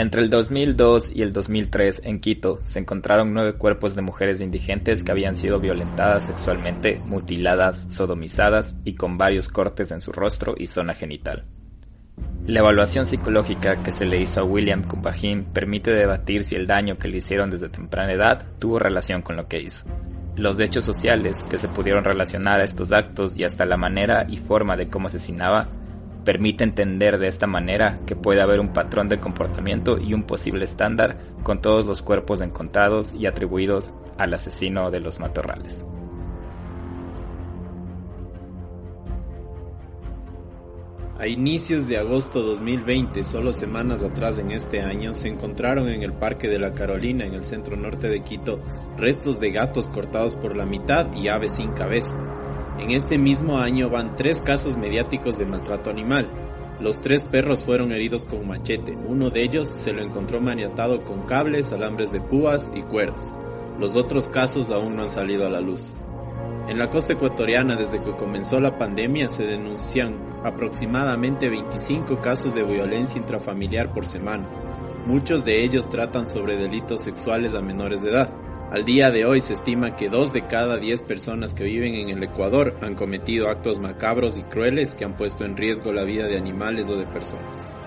Entre el 2002 y el 2003 en Quito se encontraron nueve cuerpos de mujeres indigentes que habían sido violentadas sexualmente, mutiladas, sodomizadas y con varios cortes en su rostro y zona genital. La evaluación psicológica que se le hizo a William Kumpahin permite debatir si el daño que le hicieron desde temprana edad tuvo relación con lo que hizo. Los hechos sociales que se pudieron relacionar a estos actos y hasta la manera y forma de cómo asesinaba permite entender de esta manera que puede haber un patrón de comportamiento y un posible estándar con todos los cuerpos encontrados y atribuidos al asesino de los matorrales. A inicios de agosto 2020, solo semanas atrás en este año, se encontraron en el Parque de la Carolina, en el centro norte de Quito, restos de gatos cortados por la mitad y aves sin cabeza. En este mismo año van tres casos mediáticos de maltrato animal. Los tres perros fueron heridos con machete. Uno de ellos se lo encontró maniatado con cables, alambres de púas y cuerdas. Los otros casos aún no han salido a la luz. En la costa ecuatoriana, desde que comenzó la pandemia, se denuncian aproximadamente 25 casos de violencia intrafamiliar por semana. Muchos de ellos tratan sobre delitos sexuales a menores de edad. Al día de hoy se estima que dos de cada diez personas que viven en el Ecuador han cometido actos macabros y crueles que han puesto en riesgo la vida de animales o de personas.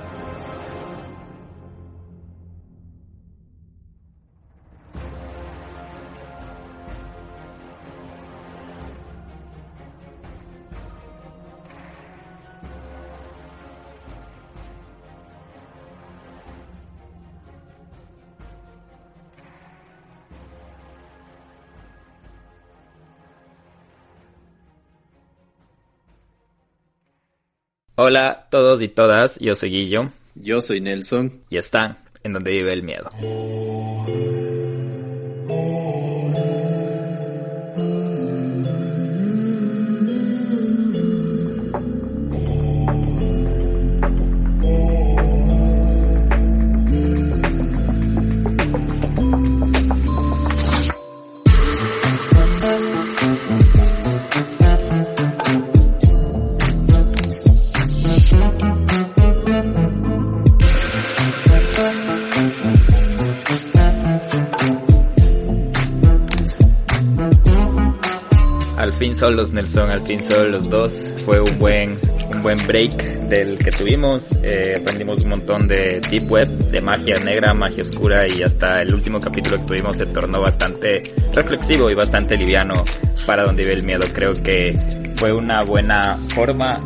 Hola a todos y todas, yo soy Guillo. Yo soy Nelson. Y están en donde vive el miedo. Solos, Nelson, al fin solo los dos. Fue un buen, un buen break del que tuvimos. Eh, aprendimos un montón de deep web, de magia negra, magia oscura y hasta el último capítulo que tuvimos se tornó bastante reflexivo y bastante liviano para donde vive el miedo. Creo que fue una buena forma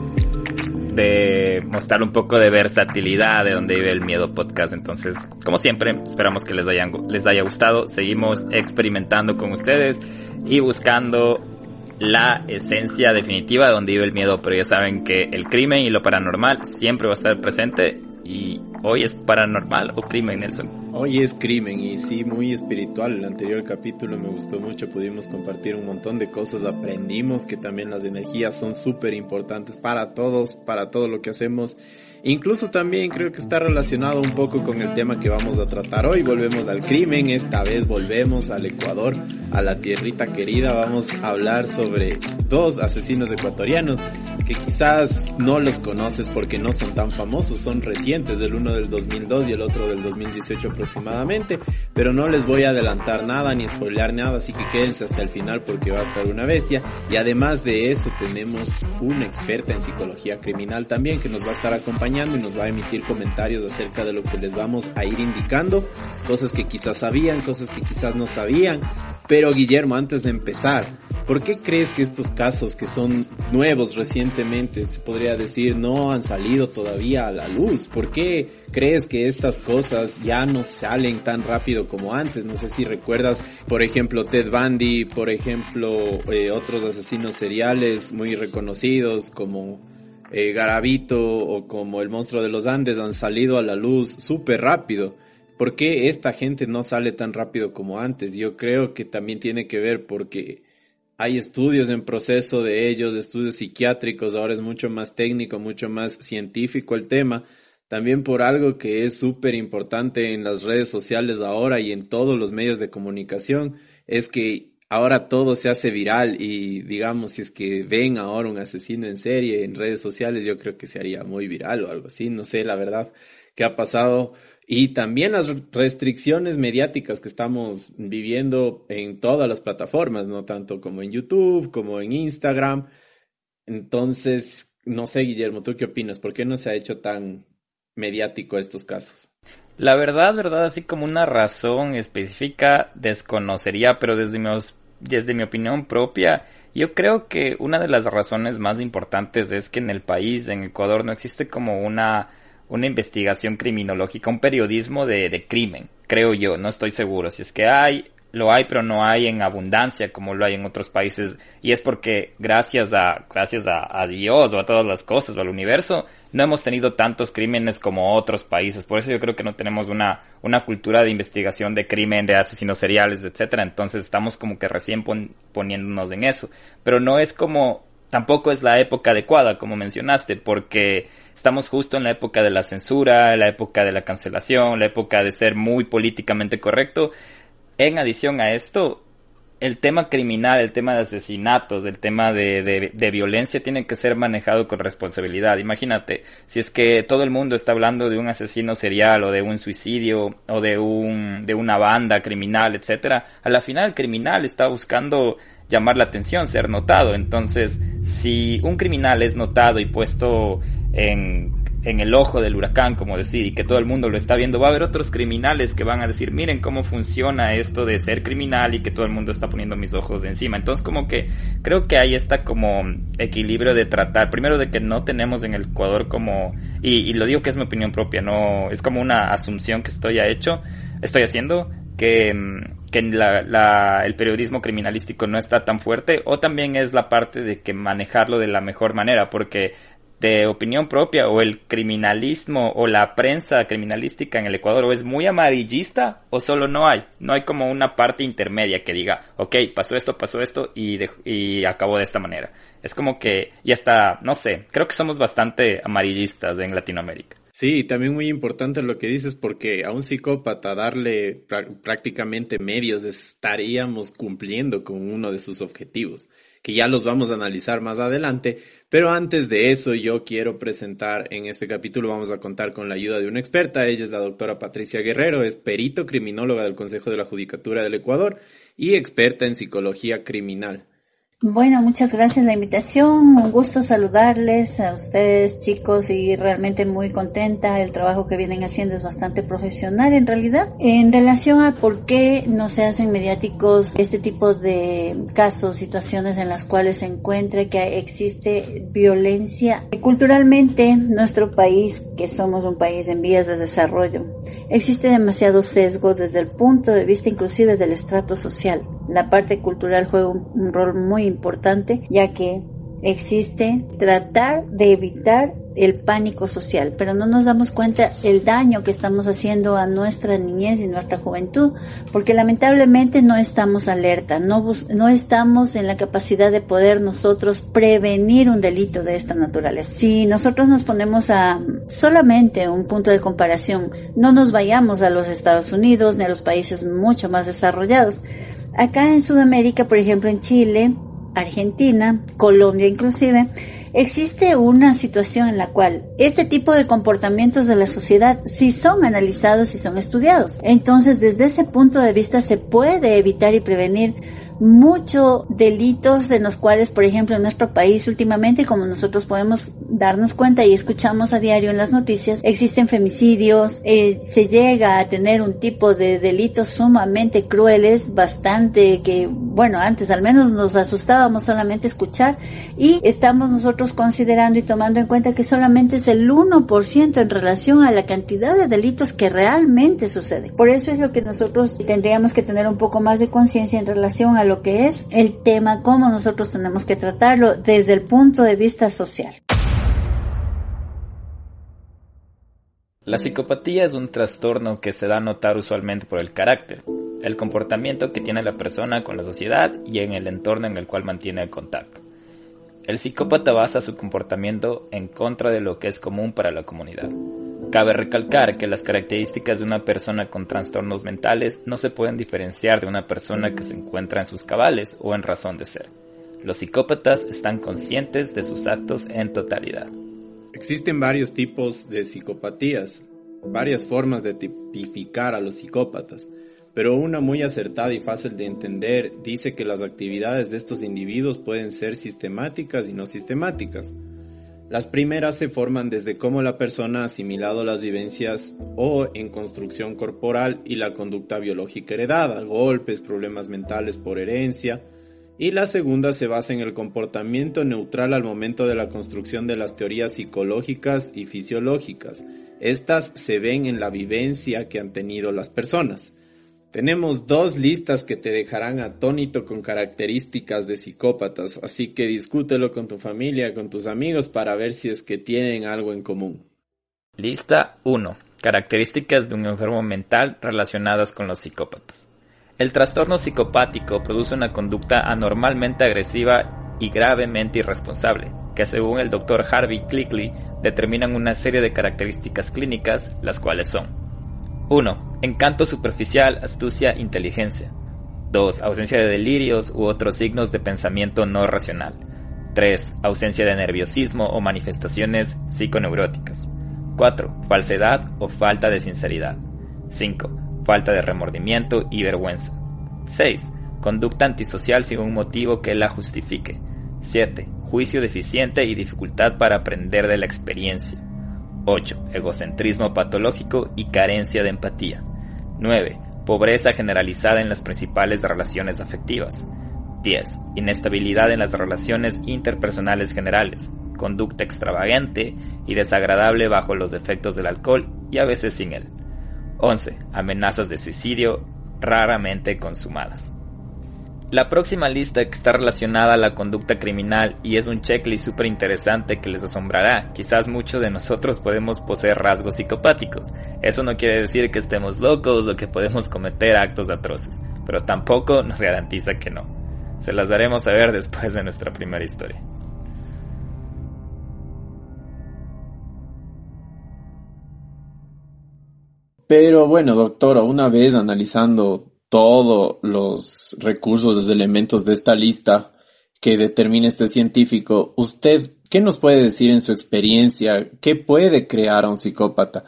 de mostrar un poco de versatilidad de donde vive el miedo podcast. Entonces, como siempre, esperamos que les, hayan, les haya gustado. Seguimos experimentando con ustedes y buscando la esencia definitiva de donde vive el miedo, pero ya saben que el crimen y lo paranormal siempre va a estar presente y hoy es paranormal o crimen, Nelson. Hoy es crimen y sí, muy espiritual. El anterior capítulo me gustó mucho, pudimos compartir un montón de cosas, aprendimos que también las energías son súper importantes para todos, para todo lo que hacemos Incluso también creo que está relacionado un poco con el tema que vamos a tratar hoy. Volvemos al crimen, esta vez volvemos al Ecuador, a la tierrita querida. Vamos a hablar sobre dos asesinos ecuatorianos que quizás no los conoces porque no son tan famosos, son recientes, el uno del 2002 y el otro del 2018 aproximadamente, pero no les voy a adelantar nada ni spoilear nada, así que quédense hasta el final porque va a estar una bestia. Y además de eso tenemos una experta en psicología criminal también que nos va a estar acompañando y nos va a emitir comentarios acerca de lo que les vamos a ir indicando, cosas que quizás sabían, cosas que quizás no sabían. Pero Guillermo, antes de empezar, ¿por qué crees que estos casos que son nuevos recientemente, se podría decir, no han salido todavía a la luz? ¿Por qué crees que estas cosas ya no salen tan rápido como antes? No sé si recuerdas, por ejemplo, Ted Bundy, por ejemplo, eh, otros asesinos seriales muy reconocidos como eh, Garabito o como el monstruo de los Andes han salido a la luz súper rápido. ¿Por qué esta gente no sale tan rápido como antes? Yo creo que también tiene que ver porque hay estudios en proceso de ellos, estudios psiquiátricos, ahora es mucho más técnico, mucho más científico el tema. También por algo que es súper importante en las redes sociales ahora y en todos los medios de comunicación, es que ahora todo se hace viral y digamos, si es que ven ahora un asesino en serie en redes sociales, yo creo que se haría muy viral o algo así, no sé la verdad qué ha pasado. Y también las restricciones mediáticas que estamos viviendo en todas las plataformas, no tanto como en YouTube, como en Instagram. Entonces, no sé, Guillermo, ¿tú qué opinas? ¿Por qué no se ha hecho tan mediático estos casos? La verdad, verdad, así como una razón específica desconocería, pero desde mi, desde mi opinión propia, yo creo que una de las razones más importantes es que en el país, en Ecuador, no existe como una, una investigación criminológica, un periodismo de, de crimen, creo yo, no estoy seguro. Si es que hay, lo hay, pero no hay en abundancia como lo hay en otros países. Y es porque gracias a, gracias a, Dios o a todas las cosas o al universo, no hemos tenido tantos crímenes como otros países. Por eso yo creo que no tenemos una, una cultura de investigación de crimen, de asesinos seriales, etcétera. Entonces estamos como que recién poniéndonos en eso. Pero no es como, tampoco es la época adecuada, como mencionaste, porque estamos justo en la época de la censura, la época de la cancelación, la época de ser muy políticamente correcto en adición a esto, el tema criminal, el tema de asesinatos, el tema de, de, violencia tiene que ser manejado con responsabilidad. Imagínate, si es que todo el mundo está hablando de un asesino serial o de un suicidio o de un de una banda criminal, etcétera, a la final el criminal está buscando llamar la atención, ser notado. Entonces, si un criminal es notado y puesto en en el ojo del huracán, como decir, y que todo el mundo lo está viendo, va a haber otros criminales que van a decir, miren cómo funciona esto de ser criminal y que todo el mundo está poniendo mis ojos encima. Entonces, como que creo que hay está como equilibrio de tratar, primero de que no tenemos en el Ecuador como, y, lo digo que es mi opinión propia, no, es como una asunción que estoy hecho, estoy haciendo, que, que la, el periodismo criminalístico no está tan fuerte, o también es la parte de que manejarlo de la mejor manera, porque de opinión propia o el criminalismo o la prensa criminalística en el Ecuador o es muy amarillista o solo no hay. No hay como una parte intermedia que diga, ok, pasó esto, pasó esto y, y acabó de esta manera. Es como que ya está, no sé, creo que somos bastante amarillistas en Latinoamérica. Sí, también muy importante lo que dices porque a un psicópata darle prácticamente medios estaríamos cumpliendo con uno de sus objetivos que ya los vamos a analizar más adelante. Pero antes de eso, yo quiero presentar en este capítulo, vamos a contar con la ayuda de una experta. Ella es la doctora Patricia Guerrero, es perito criminóloga del Consejo de la Judicatura del Ecuador y experta en psicología criminal. Bueno, muchas gracias la invitación. Un gusto saludarles a ustedes, chicos, y realmente muy contenta. El trabajo que vienen haciendo es bastante profesional en realidad. En relación a por qué no se hacen mediáticos este tipo de casos, situaciones en las cuales se encuentre que existe violencia. Culturalmente, nuestro país, que somos un país en vías de desarrollo, existe demasiado sesgo desde el punto de vista inclusive del estrato social. La parte cultural juega un, rol muy importante ya que existe tratar de evitar el pánico social, pero no nos damos cuenta el daño que estamos haciendo a nuestra niñez y nuestra juventud, porque lamentablemente no estamos alerta, no, no estamos en la capacidad de poder nosotros prevenir un delito de esta naturaleza. Si nosotros nos ponemos a solamente un punto de comparación, no nos vayamos a los Estados Unidos ni a los países mucho más desarrollados. Acá en Sudamérica, por ejemplo en Chile, Argentina, Colombia inclusive, existe una situación en la cual este tipo de comportamientos de la sociedad sí son analizados y son estudiados. Entonces, desde ese punto de vista se puede evitar y prevenir muchos delitos en los cuales, por ejemplo, en nuestro país últimamente, como nosotros podemos darnos cuenta y escuchamos a diario en las noticias, existen femicidios, eh, se llega a tener un tipo de delitos sumamente crueles, bastante que, bueno, antes al menos nos asustábamos solamente escuchar y estamos nosotros considerando y tomando en cuenta que solamente es el 1% en relación a la cantidad de delitos que realmente suceden. Por eso es lo que nosotros tendríamos que tener un poco más de conciencia en relación a lo que es el tema, cómo nosotros tenemos que tratarlo desde el punto de vista social. La psicopatía es un trastorno que se da a notar usualmente por el carácter, el comportamiento que tiene la persona con la sociedad y en el entorno en el cual mantiene el contacto. El psicópata basa su comportamiento en contra de lo que es común para la comunidad. Cabe recalcar que las características de una persona con trastornos mentales no se pueden diferenciar de una persona que se encuentra en sus cabales o en razón de ser. Los psicópatas están conscientes de sus actos en totalidad. Existen varios tipos de psicopatías, varias formas de tipificar a los psicópatas, pero una muy acertada y fácil de entender dice que las actividades de estos individuos pueden ser sistemáticas y no sistemáticas. Las primeras se forman desde cómo la persona ha asimilado las vivencias o en construcción corporal y la conducta biológica heredada, golpes, problemas mentales por herencia, y la segunda se basa en el comportamiento neutral al momento de la construcción de las teorías psicológicas y fisiológicas. Estas se ven en la vivencia que han tenido las personas. Tenemos dos listas que te dejarán atónito con características de psicópatas, así que discútelo con tu familia, con tus amigos para ver si es que tienen algo en común. Lista 1. Características de un enfermo mental relacionadas con los psicópatas. El trastorno psicopático produce una conducta anormalmente agresiva y gravemente irresponsable, que según el Dr. Harvey Clickley determinan una serie de características clínicas, las cuales son 1. Encanto superficial, astucia, inteligencia. 2. Ausencia de delirios u otros signos de pensamiento no racional. 3. Ausencia de nerviosismo o manifestaciones psiconeuróticas. 4. Falsedad o falta de sinceridad. 5. Falta de remordimiento y vergüenza. 6. Conducta antisocial sin un motivo que la justifique. 7. Juicio deficiente y dificultad para aprender de la experiencia. 8. Egocentrismo patológico y carencia de empatía. 9. Pobreza generalizada en las principales relaciones afectivas. 10. Inestabilidad en las relaciones interpersonales generales, conducta extravagante y desagradable bajo los efectos del alcohol y a veces sin él. 11. Amenazas de suicidio raramente consumadas. La próxima lista que está relacionada a la conducta criminal y es un checklist súper interesante que les asombrará. Quizás muchos de nosotros podemos poseer rasgos psicopáticos. Eso no quiere decir que estemos locos o que podemos cometer actos atroces, pero tampoco nos garantiza que no. Se las daremos a ver después de nuestra primera historia. Pero bueno, doctora, una vez analizando todos los recursos, los elementos de esta lista que determina este científico, ¿usted qué nos puede decir en su experiencia? ¿Qué puede crear a un psicópata?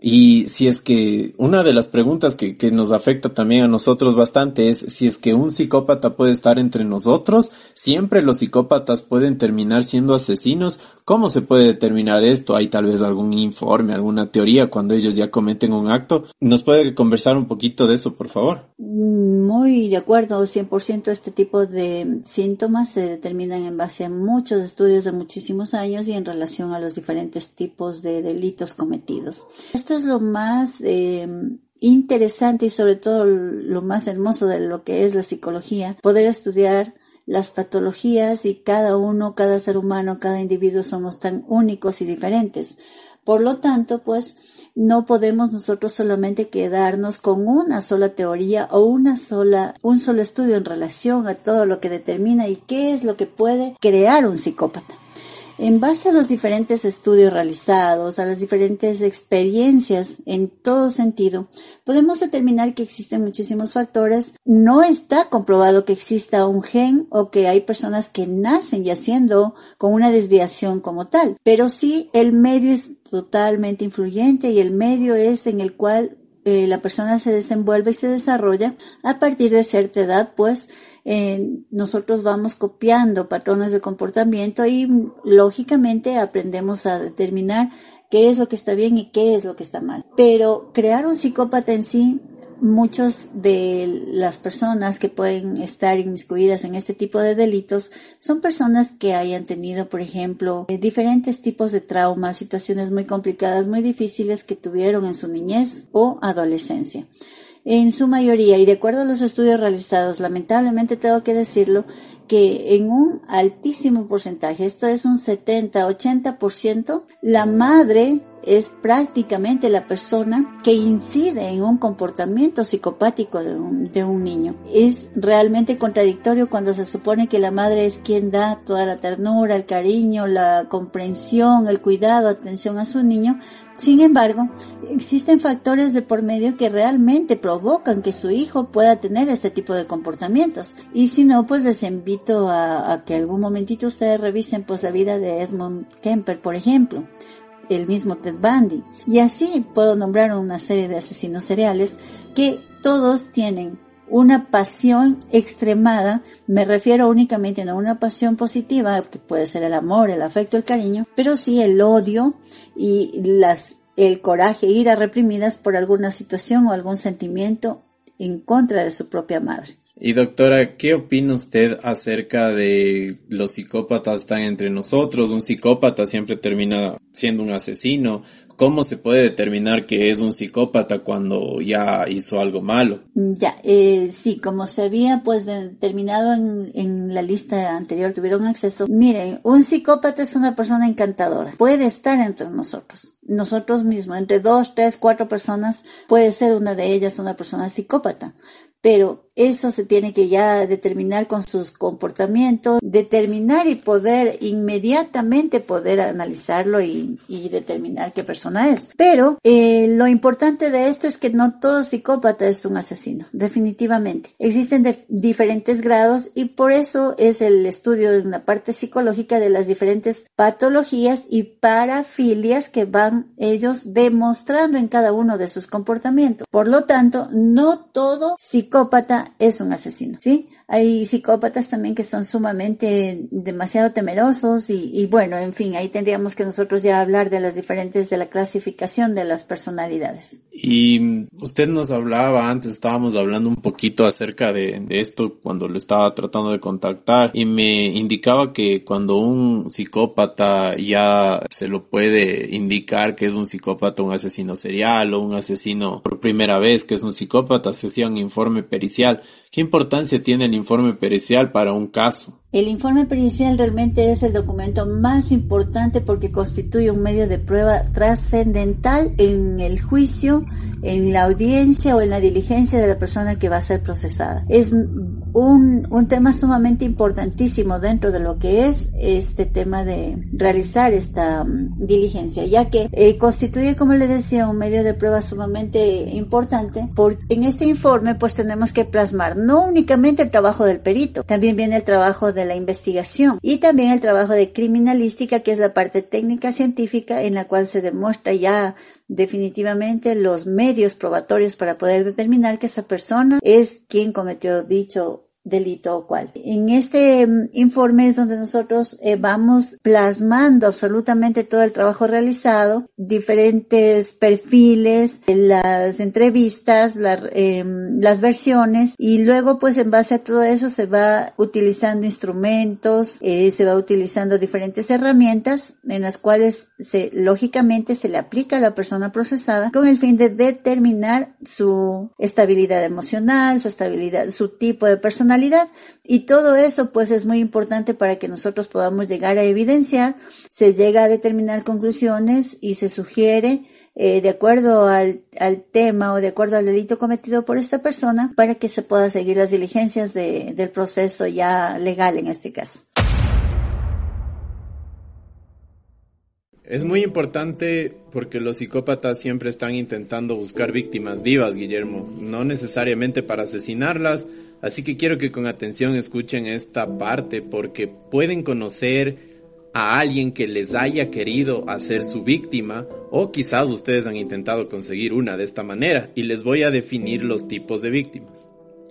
Y si es que una de las preguntas que, que, nos afecta también a nosotros bastante es si es que un psicópata puede estar entre nosotros, siempre los psicópatas pueden terminar siendo asesinos. ¿Cómo se puede determinar esto? ¿Hay tal vez algún informe, alguna teoría cuando ellos ya cometen un acto? ¿Nos puede conversar un poquito de eso, por favor? Muy de acuerdo, 100% este tipo de síntomas se determinan en base a muchos estudios de muchísimos años y en relación a los diferentes tipos de delitos cometidos es lo más eh, interesante y sobre todo lo más hermoso de lo que es la psicología, poder estudiar las patologías y cada uno, cada ser humano, cada individuo somos tan únicos y diferentes. Por lo tanto, pues no podemos nosotros solamente quedarnos con una sola teoría o una sola, un solo estudio en relación a todo lo que determina y qué es lo que puede crear un psicópata. En base a los diferentes estudios realizados, a las diferentes experiencias en todo sentido, podemos determinar que existen muchísimos factores. No está comprobado que exista un gen o que hay personas que nacen yaciendo con una desviación como tal, pero sí el medio es totalmente influyente y el medio es en el cual eh, la persona se desenvuelve y se desarrolla a partir de cierta edad, pues nosotros vamos copiando patrones de comportamiento y lógicamente aprendemos a determinar qué es lo que está bien y qué es lo que está mal. Pero crear un psicópata en sí, muchos de las personas que pueden estar inmiscuidas en este tipo de delitos son personas que hayan tenido, por ejemplo, diferentes tipos de traumas, situaciones muy complicadas, muy difíciles que tuvieron en su niñez o adolescencia. En su mayoría, y de acuerdo a los estudios realizados, lamentablemente tengo que decirlo, que en un altísimo porcentaje, esto es un 70-80%, la madre es prácticamente la persona que incide en un comportamiento psicopático de un, de un niño. Es realmente contradictorio cuando se supone que la madre es quien da toda la ternura, el cariño, la comprensión, el cuidado, atención a su niño, sin embargo, existen factores de por medio que realmente provocan que su hijo pueda tener este tipo de comportamientos. Y si no, pues les a, que algún momentito ustedes revisen pues la vida de Edmund Kemper, por ejemplo el mismo Ted Bundy. Y así puedo nombrar una serie de asesinos seriales que todos tienen una pasión extremada, me refiero únicamente a una pasión positiva, que puede ser el amor, el afecto, el cariño, pero sí el odio y las, el coraje, ira reprimidas por alguna situación o algún sentimiento en contra de su propia madre. Y doctora, ¿qué opina usted acerca de los psicópatas están entre nosotros? Un psicópata siempre termina siendo un asesino. ¿Cómo se puede determinar que es un psicópata cuando ya hizo algo malo? Ya, eh, sí, como se había pues determinado en, en la lista anterior, tuvieron acceso. Miren, un psicópata es una persona encantadora. Puede estar entre nosotros nosotros mismos, entre dos, tres, cuatro personas, puede ser una de ellas una persona psicópata pero eso se tiene que ya determinar con sus comportamientos, determinar y poder inmediatamente poder analizarlo y, determinar qué persona es. Pero eh, lo importante de esto es que no todo psicópata es un asesino, definitivamente. Existen diferentes grados y por eso es el estudio en la parte psicológica de las diferentes patologías y parafilias que van ellos demostrando en cada uno de sus comportamientos. Por lo tanto, no todo psicópata psicópata es un asesino, ¿sí? Hay psicópatas también que son sumamente demasiado temerosos y, bueno, en fin, ahí tendríamos que nosotros ya hablar de las diferentes, de la clasificación de las personalidades. Y usted nos hablaba antes, estábamos hablando un poquito acerca de, esto cuando lo estaba tratando de contactar y me indicaba que cuando un psicópata ya se lo puede indicar que es un psicópata, un asesino serial o un asesino por primera vez que es un psicópata, se hacía un informe pericial. ¿Qué importancia tiene el informe pericial para un caso? El informe pericial realmente es el documento más importante porque constituye un medio de prueba trascendental en el juicio, en la audiencia o en la diligencia de la persona que va a ser procesada. Es un, un tema sumamente importantísimo dentro de lo que es este tema de realizar esta mm, diligencia, ya que eh, constituye, como le decía, un medio de prueba sumamente importante, porque en este informe pues tenemos que plasmar no únicamente el trabajo del perito, también viene el trabajo de la investigación y también el trabajo de criminalística, que es la parte técnica científica en la cual se demuestra ya definitivamente los medios probatorios para poder determinar que esa persona es quien cometió dicho delito o cual. En este mm, informe es donde nosotros eh, vamos plasmando absolutamente todo el trabajo realizado, diferentes perfiles, las entrevistas, em, las versiones y luego pues en base a todo eso se va utilizando instrumentos, eh, se va utilizando diferentes herramientas en las cuales se lógicamente se le aplica a la persona procesada con el fin de determinar su estabilidad emocional, su estabilidad, su tipo de personalidad y todo eso pues es muy importante para que nosotros podamos llegar a evidenciar, se llega a determinar conclusiones y se sugiere eh, de acuerdo al, al, tema o de acuerdo al delito cometido por esta persona para que se pueda seguir las diligencias de, del proceso ya legal en este caso. Es muy importante porque los psicópatas siempre están intentando buscar víctimas vivas, Guillermo, no necesariamente para asesinarlas, así que quiero que con atención escuchen esta parte porque pueden conocer a alguien que les haya querido hacer su víctima o quizás ustedes han intentado conseguir una de esta manera y les voy a definir los tipos de víctimas.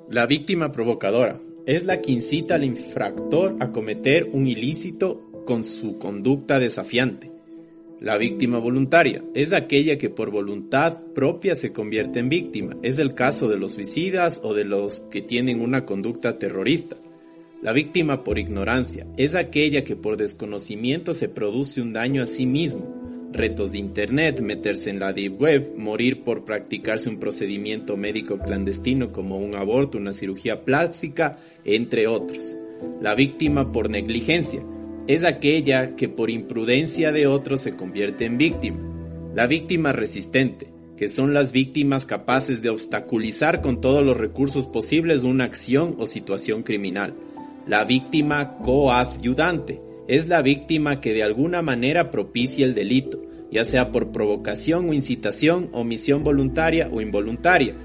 La víctima provocadora es la que incita al infractor a cometer un ilícito con su conducta desafiante. La víctima voluntaria es aquella que por voluntad propia se convierte en víctima. Es el caso de los suicidas o de los que tienen una conducta terrorista. La víctima por ignorancia es aquella que por desconocimiento se produce un daño a sí mismo. Retos de Internet, meterse en la deep web, morir por practicarse un procedimiento médico clandestino como un aborto, una cirugía plástica, entre otros. La víctima por negligencia es aquella que por imprudencia de otros se convierte en víctima. La víctima resistente, que son las víctimas capaces de obstaculizar con todos los recursos posibles una acción o situación criminal. La víctima coadyudante es la víctima que de alguna manera propicia el delito, ya sea por provocación o incitación, omisión voluntaria o involuntaria,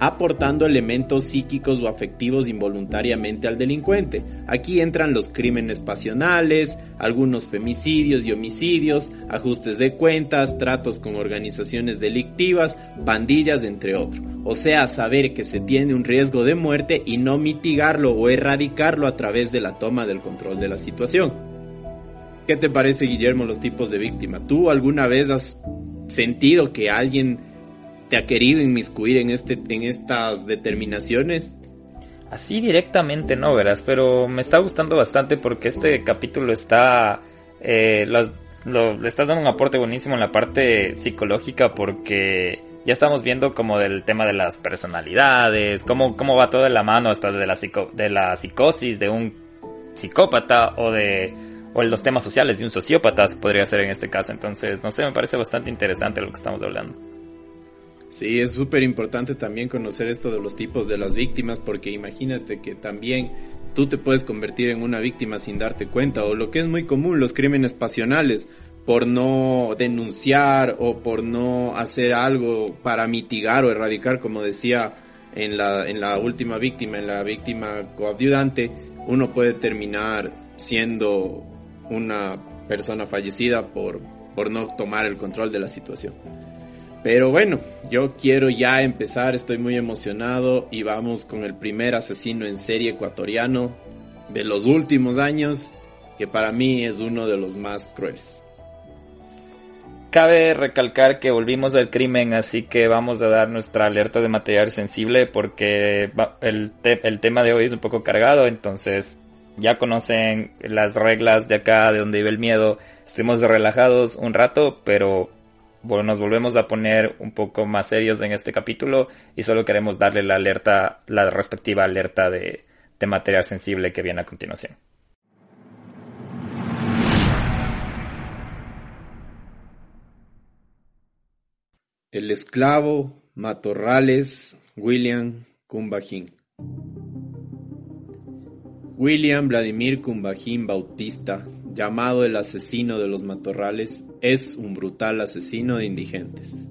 aportando elementos psíquicos o afectivos involuntariamente al delincuente. Aquí entran los crímenes pasionales, algunos femicidios y homicidios, ajustes de cuentas, tratos con organizaciones delictivas, pandillas, entre otros. O sea, saber que se tiene un riesgo de muerte y no mitigarlo o erradicarlo a través de la toma del control de la situación. ¿Qué te parece, Guillermo, los tipos de víctima? ¿Tú alguna vez has sentido que alguien te ha querido inmiscuir en, este, en estas determinaciones? Así directamente no, verás, pero me está gustando bastante porque este capítulo está... Eh, le estás dando un aporte buenísimo en la parte psicológica porque ya estamos viendo como del tema de las personalidades, cómo, cómo va todo de la mano hasta de la, de la psicosis de un psicópata o de o los temas sociales de un sociópata podría ser en este caso. Entonces, no sé, me parece bastante interesante lo que estamos hablando. Sí, es súper importante también conocer esto de los tipos de las víctimas porque imagínate que también tú te puedes convertir en una víctima sin darte cuenta o lo que es muy común, los crímenes pasionales por no denunciar o por no hacer algo para mitigar o erradicar, como decía en la, en la última víctima, en la víctima coadyudante, uno puede terminar siendo una persona fallecida por, por no tomar el control de la situación. Pero bueno, yo quiero ya empezar, estoy muy emocionado y vamos con el primer asesino en serie ecuatoriano de los últimos años, que para mí es uno de los más crueles. Cabe recalcar que volvimos al crimen, así que vamos a dar nuestra alerta de material sensible porque el, tema de hoy es un poco cargado, entonces ya conocen las reglas de acá, de donde vive el miedo. Estuvimos relajados un rato, pero bueno, nos volvemos a poner un poco más serios en este capítulo y solo queremos darle la alerta, la respectiva alerta de, de material sensible que viene a continuación. El esclavo Matorrales William Cumbajín. William Vladimir Cumbajín Bautista llamado el asesino de los matorrales, es un brutal asesino de indigentes.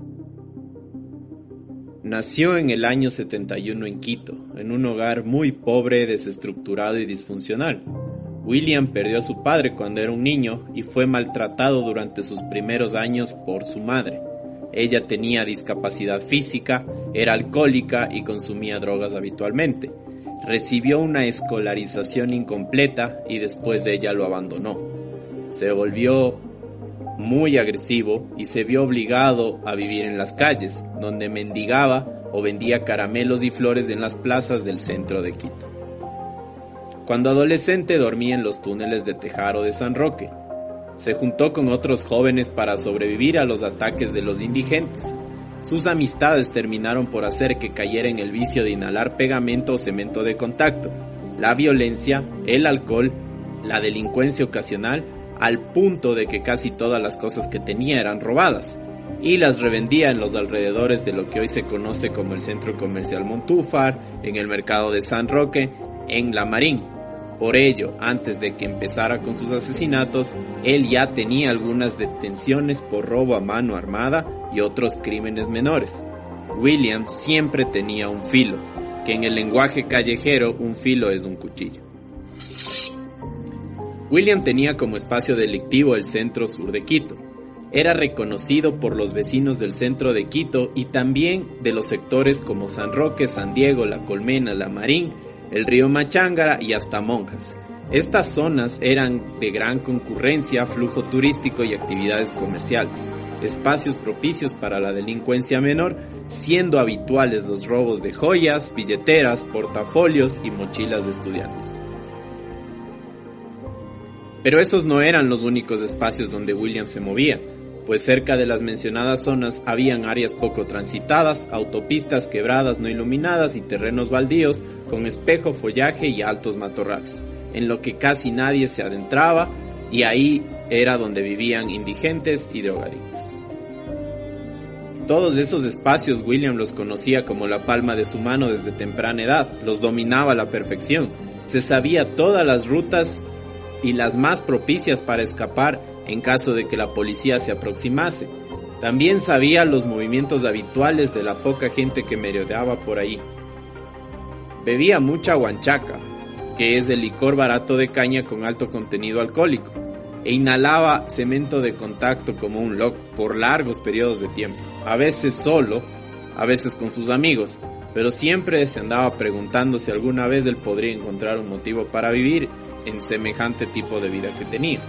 Nació en el año 71 en Quito, en un hogar muy pobre, desestructurado y disfuncional. William perdió a su padre cuando era un niño y fue maltratado durante sus primeros años por su madre. Ella tenía discapacidad física, era alcohólica y consumía drogas habitualmente. Recibió una escolarización incompleta y después de ella lo abandonó se volvió muy agresivo y se vio obligado a vivir en las calles, donde mendigaba o vendía caramelos y flores en las plazas del centro de Quito. Cuando adolescente dormía en los túneles de Tejaro de San Roque. Se juntó con otros jóvenes para sobrevivir a los ataques de los indigentes. Sus amistades terminaron por hacer que cayera en el vicio de inhalar pegamento o cemento de contacto, la violencia, el alcohol, la delincuencia ocasional al punto de que casi todas las cosas que tenía eran robadas, y las revendía en los alrededores de lo que hoy se conoce como el Centro Comercial Montúfar, en el mercado de San Roque, en La Marín. Por ello, antes de que empezara con sus asesinatos, él ya tenía algunas detenciones por robo a mano armada y otros crímenes menores. William siempre tenía un filo, que en el lenguaje callejero un filo es un cuchillo. William tenía como espacio delictivo el centro sur de Quito. Era reconocido por los vecinos del centro de Quito y también de los sectores como San Roque, San Diego, La Colmena, La Marín, el río Machángara y hasta Monjas. Estas zonas eran de gran concurrencia, flujo turístico y actividades comerciales, espacios propicios para la delincuencia menor, siendo habituales los robos de joyas, billeteras, portafolios y mochilas de estudiantes. Pero esos no eran los únicos espacios donde William se movía, pues cerca de las mencionadas zonas habían áreas poco transitadas, autopistas quebradas no iluminadas y terrenos baldíos con espejo, follaje y altos matorrales, en lo que casi nadie se adentraba y ahí era donde vivían indigentes y drogadictos. Todos esos espacios William los conocía como la palma de su mano desde temprana edad, los dominaba a la perfección, se sabía todas las rutas y las más propicias para escapar en caso de que la policía se aproximase. También sabía los movimientos habituales de la poca gente que merodeaba por ahí. Bebía mucha guanchaca, que es el licor barato de caña con alto contenido alcohólico, e inhalaba cemento de contacto como un loco por largos periodos de tiempo, a veces solo, a veces con sus amigos, pero siempre se andaba preguntando si alguna vez él podría encontrar un motivo para vivir en semejante tipo de vida que tenía.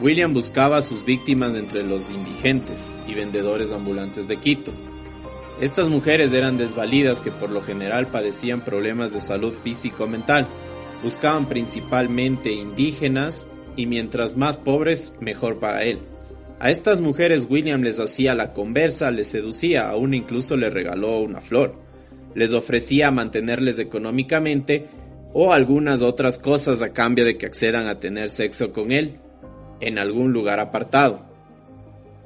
William buscaba a sus víctimas entre los indigentes y vendedores ambulantes de Quito. Estas mujeres eran desvalidas que por lo general padecían problemas de salud físico-mental. Buscaban principalmente indígenas y mientras más pobres, mejor para él. A estas mujeres William les hacía la conversa, les seducía, aún incluso les regaló una flor. Les ofrecía mantenerles económicamente o algunas otras cosas a cambio de que accedan a tener sexo con él en algún lugar apartado.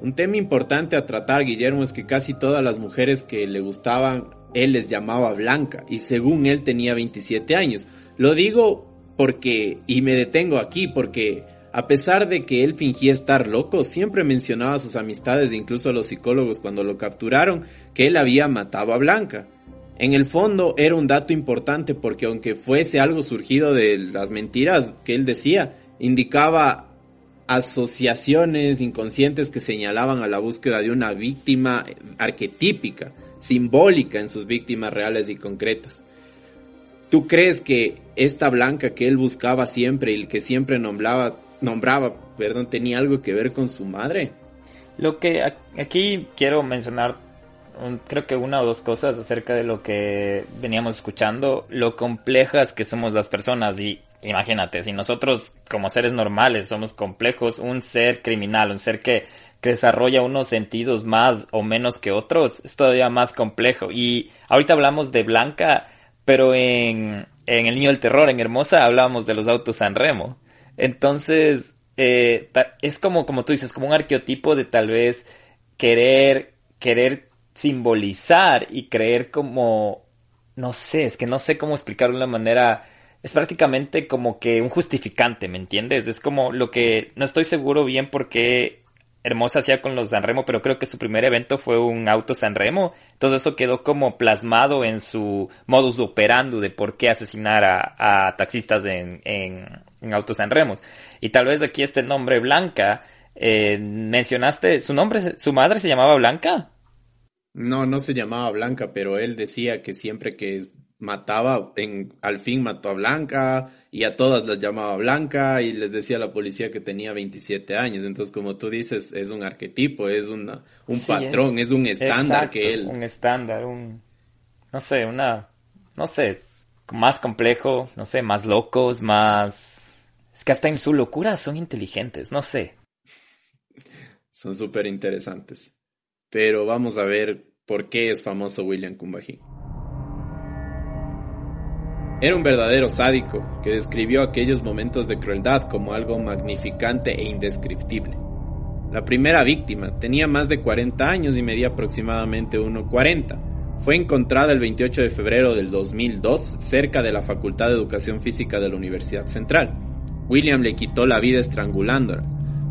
Un tema importante a tratar, Guillermo, es que casi todas las mujeres que le gustaban, él les llamaba Blanca, y según él tenía 27 años. Lo digo porque, y me detengo aquí, porque a pesar de que él fingía estar loco, siempre mencionaba a sus amistades incluso a los psicólogos cuando lo capturaron que él había matado a Blanca. En el fondo era un dato importante porque aunque fuese algo surgido de las mentiras que él decía, indicaba asociaciones inconscientes que señalaban a la búsqueda de una víctima arquetípica, simbólica en sus víctimas reales y concretas. ¿Tú crees que esta blanca que él buscaba siempre y que siempre nombraba, nombraba perdón, tenía algo que ver con su madre? Lo que aquí quiero mencionar, creo que una o dos cosas acerca de lo que veníamos escuchando, lo complejas que somos las personas y imagínate, si nosotros como seres normales somos complejos, un ser criminal, un ser que, desarrolla unos sentidos más o menos que otros, es todavía más complejo. Y ahorita hablamos de Blanca, pero en, en El Niño del Terror, en Hermosa, hablábamos de los autos San Remo. Entonces, eh, es como, como tú dices, como un arqueotipo de tal vez querer, querer simbolizar y creer como, no sé, es que no sé cómo explicarlo de una manera es prácticamente como que un justificante, ¿me entiendes? Es como lo que no estoy seguro bien por qué Hermosa hacía con los Sanremo, pero creo que su primer evento fue un auto Sanremo. Entonces eso quedó como plasmado en su modus operandi de por qué asesinar a, taxistas en, en, autos Sanremos. Y tal vez aquí este nombre Blanca, eh, mencionaste, ¿su nombre, su madre se llamaba Blanca? No, no se llamaba Blanca, pero él decía que siempre que mataba, en, al fin mató a Blanca y a todas las llamaba Blanca y les decía a la policía que tenía 27 años. Entonces, como tú dices, es un arquetipo, es una, un patrón, es, un estándar que él... Un estándar, un... No sé, una... No sé, más complejo, no sé, más locos, más... Es que hasta en su locura son inteligentes, no sé. Son súper interesantes. Pero vamos a ver por qué es famoso William Kumbaji. Era un verdadero sádico que describió aquellos momentos de crueldad como algo magnificante e indescriptible. La primera víctima tenía más de 40 años y medía aproximadamente 1,40. Fue encontrada el 28 de febrero del 2002 cerca de la Facultad de Educación Física de la Universidad Central. William le quitó la vida estrangulándola,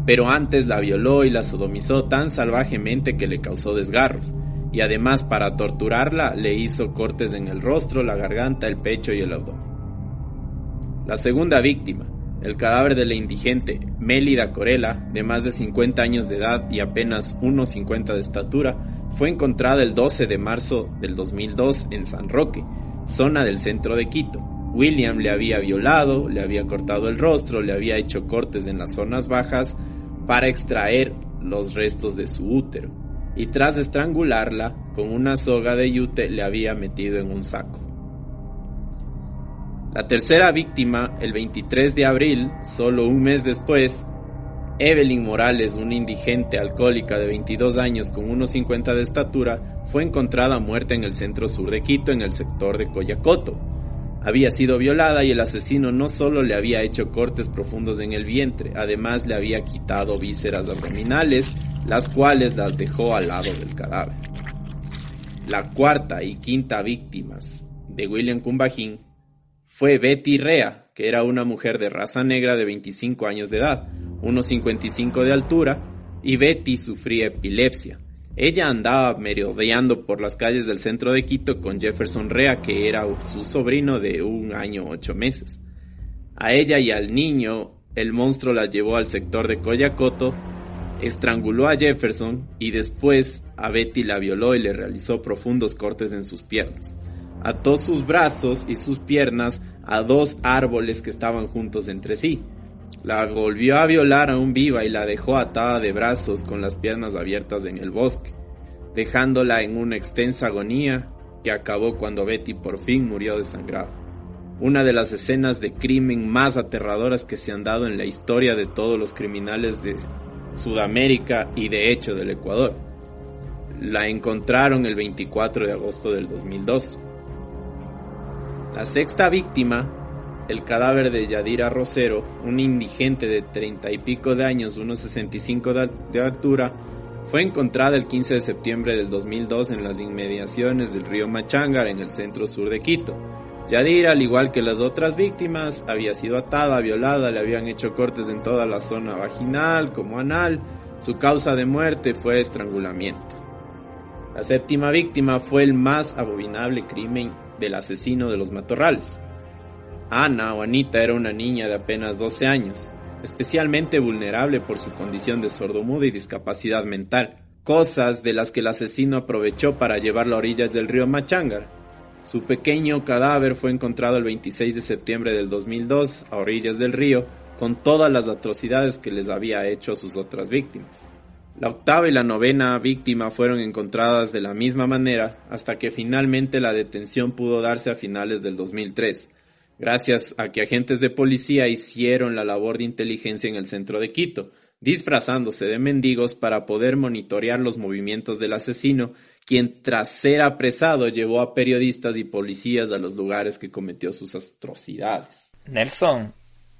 pero antes la violó y la sodomizó tan salvajemente que le causó desgarros y además para torturarla le hizo cortes en el rostro, la garganta, el pecho y el abdomen. La segunda víctima, el cadáver de la indigente Mélida Corella, de más de 50 años de edad y apenas 1,50 de estatura, fue encontrada el 12 de marzo del 2002 en San Roque, zona del centro de Quito. William le había violado, le había cortado el rostro, le había hecho cortes en las zonas bajas para extraer los restos de su útero y tras estrangularla con una soga de yute le había metido en un saco. La tercera víctima, el 23 de abril, solo un mes después, Evelyn Morales, una indigente alcohólica de 22 años con unos 50 de estatura, fue encontrada muerta en el centro sur de Quito, en el sector de Coyacoto. Había sido violada y el asesino no solo le había hecho cortes profundos en el vientre, además le había quitado vísceras abdominales las cuales las dejó al lado del cadáver. La cuarta y quinta víctimas de William Cumbajín fue Betty Rea, que era una mujer de raza negra de 25 años de edad, unos 55 de altura, y Betty sufría epilepsia. Ella andaba merodeando por las calles del centro de Quito con Jefferson Rea, que era su sobrino de un año ocho meses. A ella y al niño, el monstruo las llevó al sector de Coyacoto, estranguló a Jefferson y después a Betty la violó y le realizó profundos cortes en sus piernas. Ató sus brazos y sus piernas a dos árboles que estaban juntos entre sí. La volvió a violar aún viva y la dejó atada de brazos con las piernas abiertas en el bosque, dejándola en una extensa agonía que acabó cuando Betty por fin murió desangrada. Una de las escenas de crimen más aterradoras que se han dado en la historia de todos los criminales de Sudamérica y de hecho del Ecuador. La encontraron el 24 de agosto del 2002. La sexta víctima el cadáver de Yadira Rosero, un indigente de treinta y pico de años, unos 65 de, altura, fue encontrada el 15 de septiembre del 2002 en las inmediaciones del río Machangar en el centro sur de Quito. Yadira, al igual que las otras víctimas, había sido atada, violada, le habían hecho cortes en toda la zona vaginal como anal. Su causa de muerte fue estrangulamiento. La séptima víctima fue el más abominable crimen del asesino de los matorrales. Ana o Anita era una niña de apenas 12 años, especialmente vulnerable por su condición de sordomuda y discapacidad mental, cosas de las que el asesino aprovechó para llevarla a orillas del río Machangar. Su pequeño cadáver fue encontrado el 26 de septiembre del 2002 a orillas del río, con todas las atrocidades que les había hecho sus otras víctimas. La octava y la novena víctima fueron encontradas de la misma manera hasta que finalmente la detención pudo darse a finales del 2003 gracias a que agentes de policía hicieron la labor de inteligencia en el centro de Quito, disfrazándose de mendigos para poder monitorear los movimientos del asesino, quien tras ser apresado llevó a periodistas y policías a los lugares que cometió sus atrocidades. Nelson,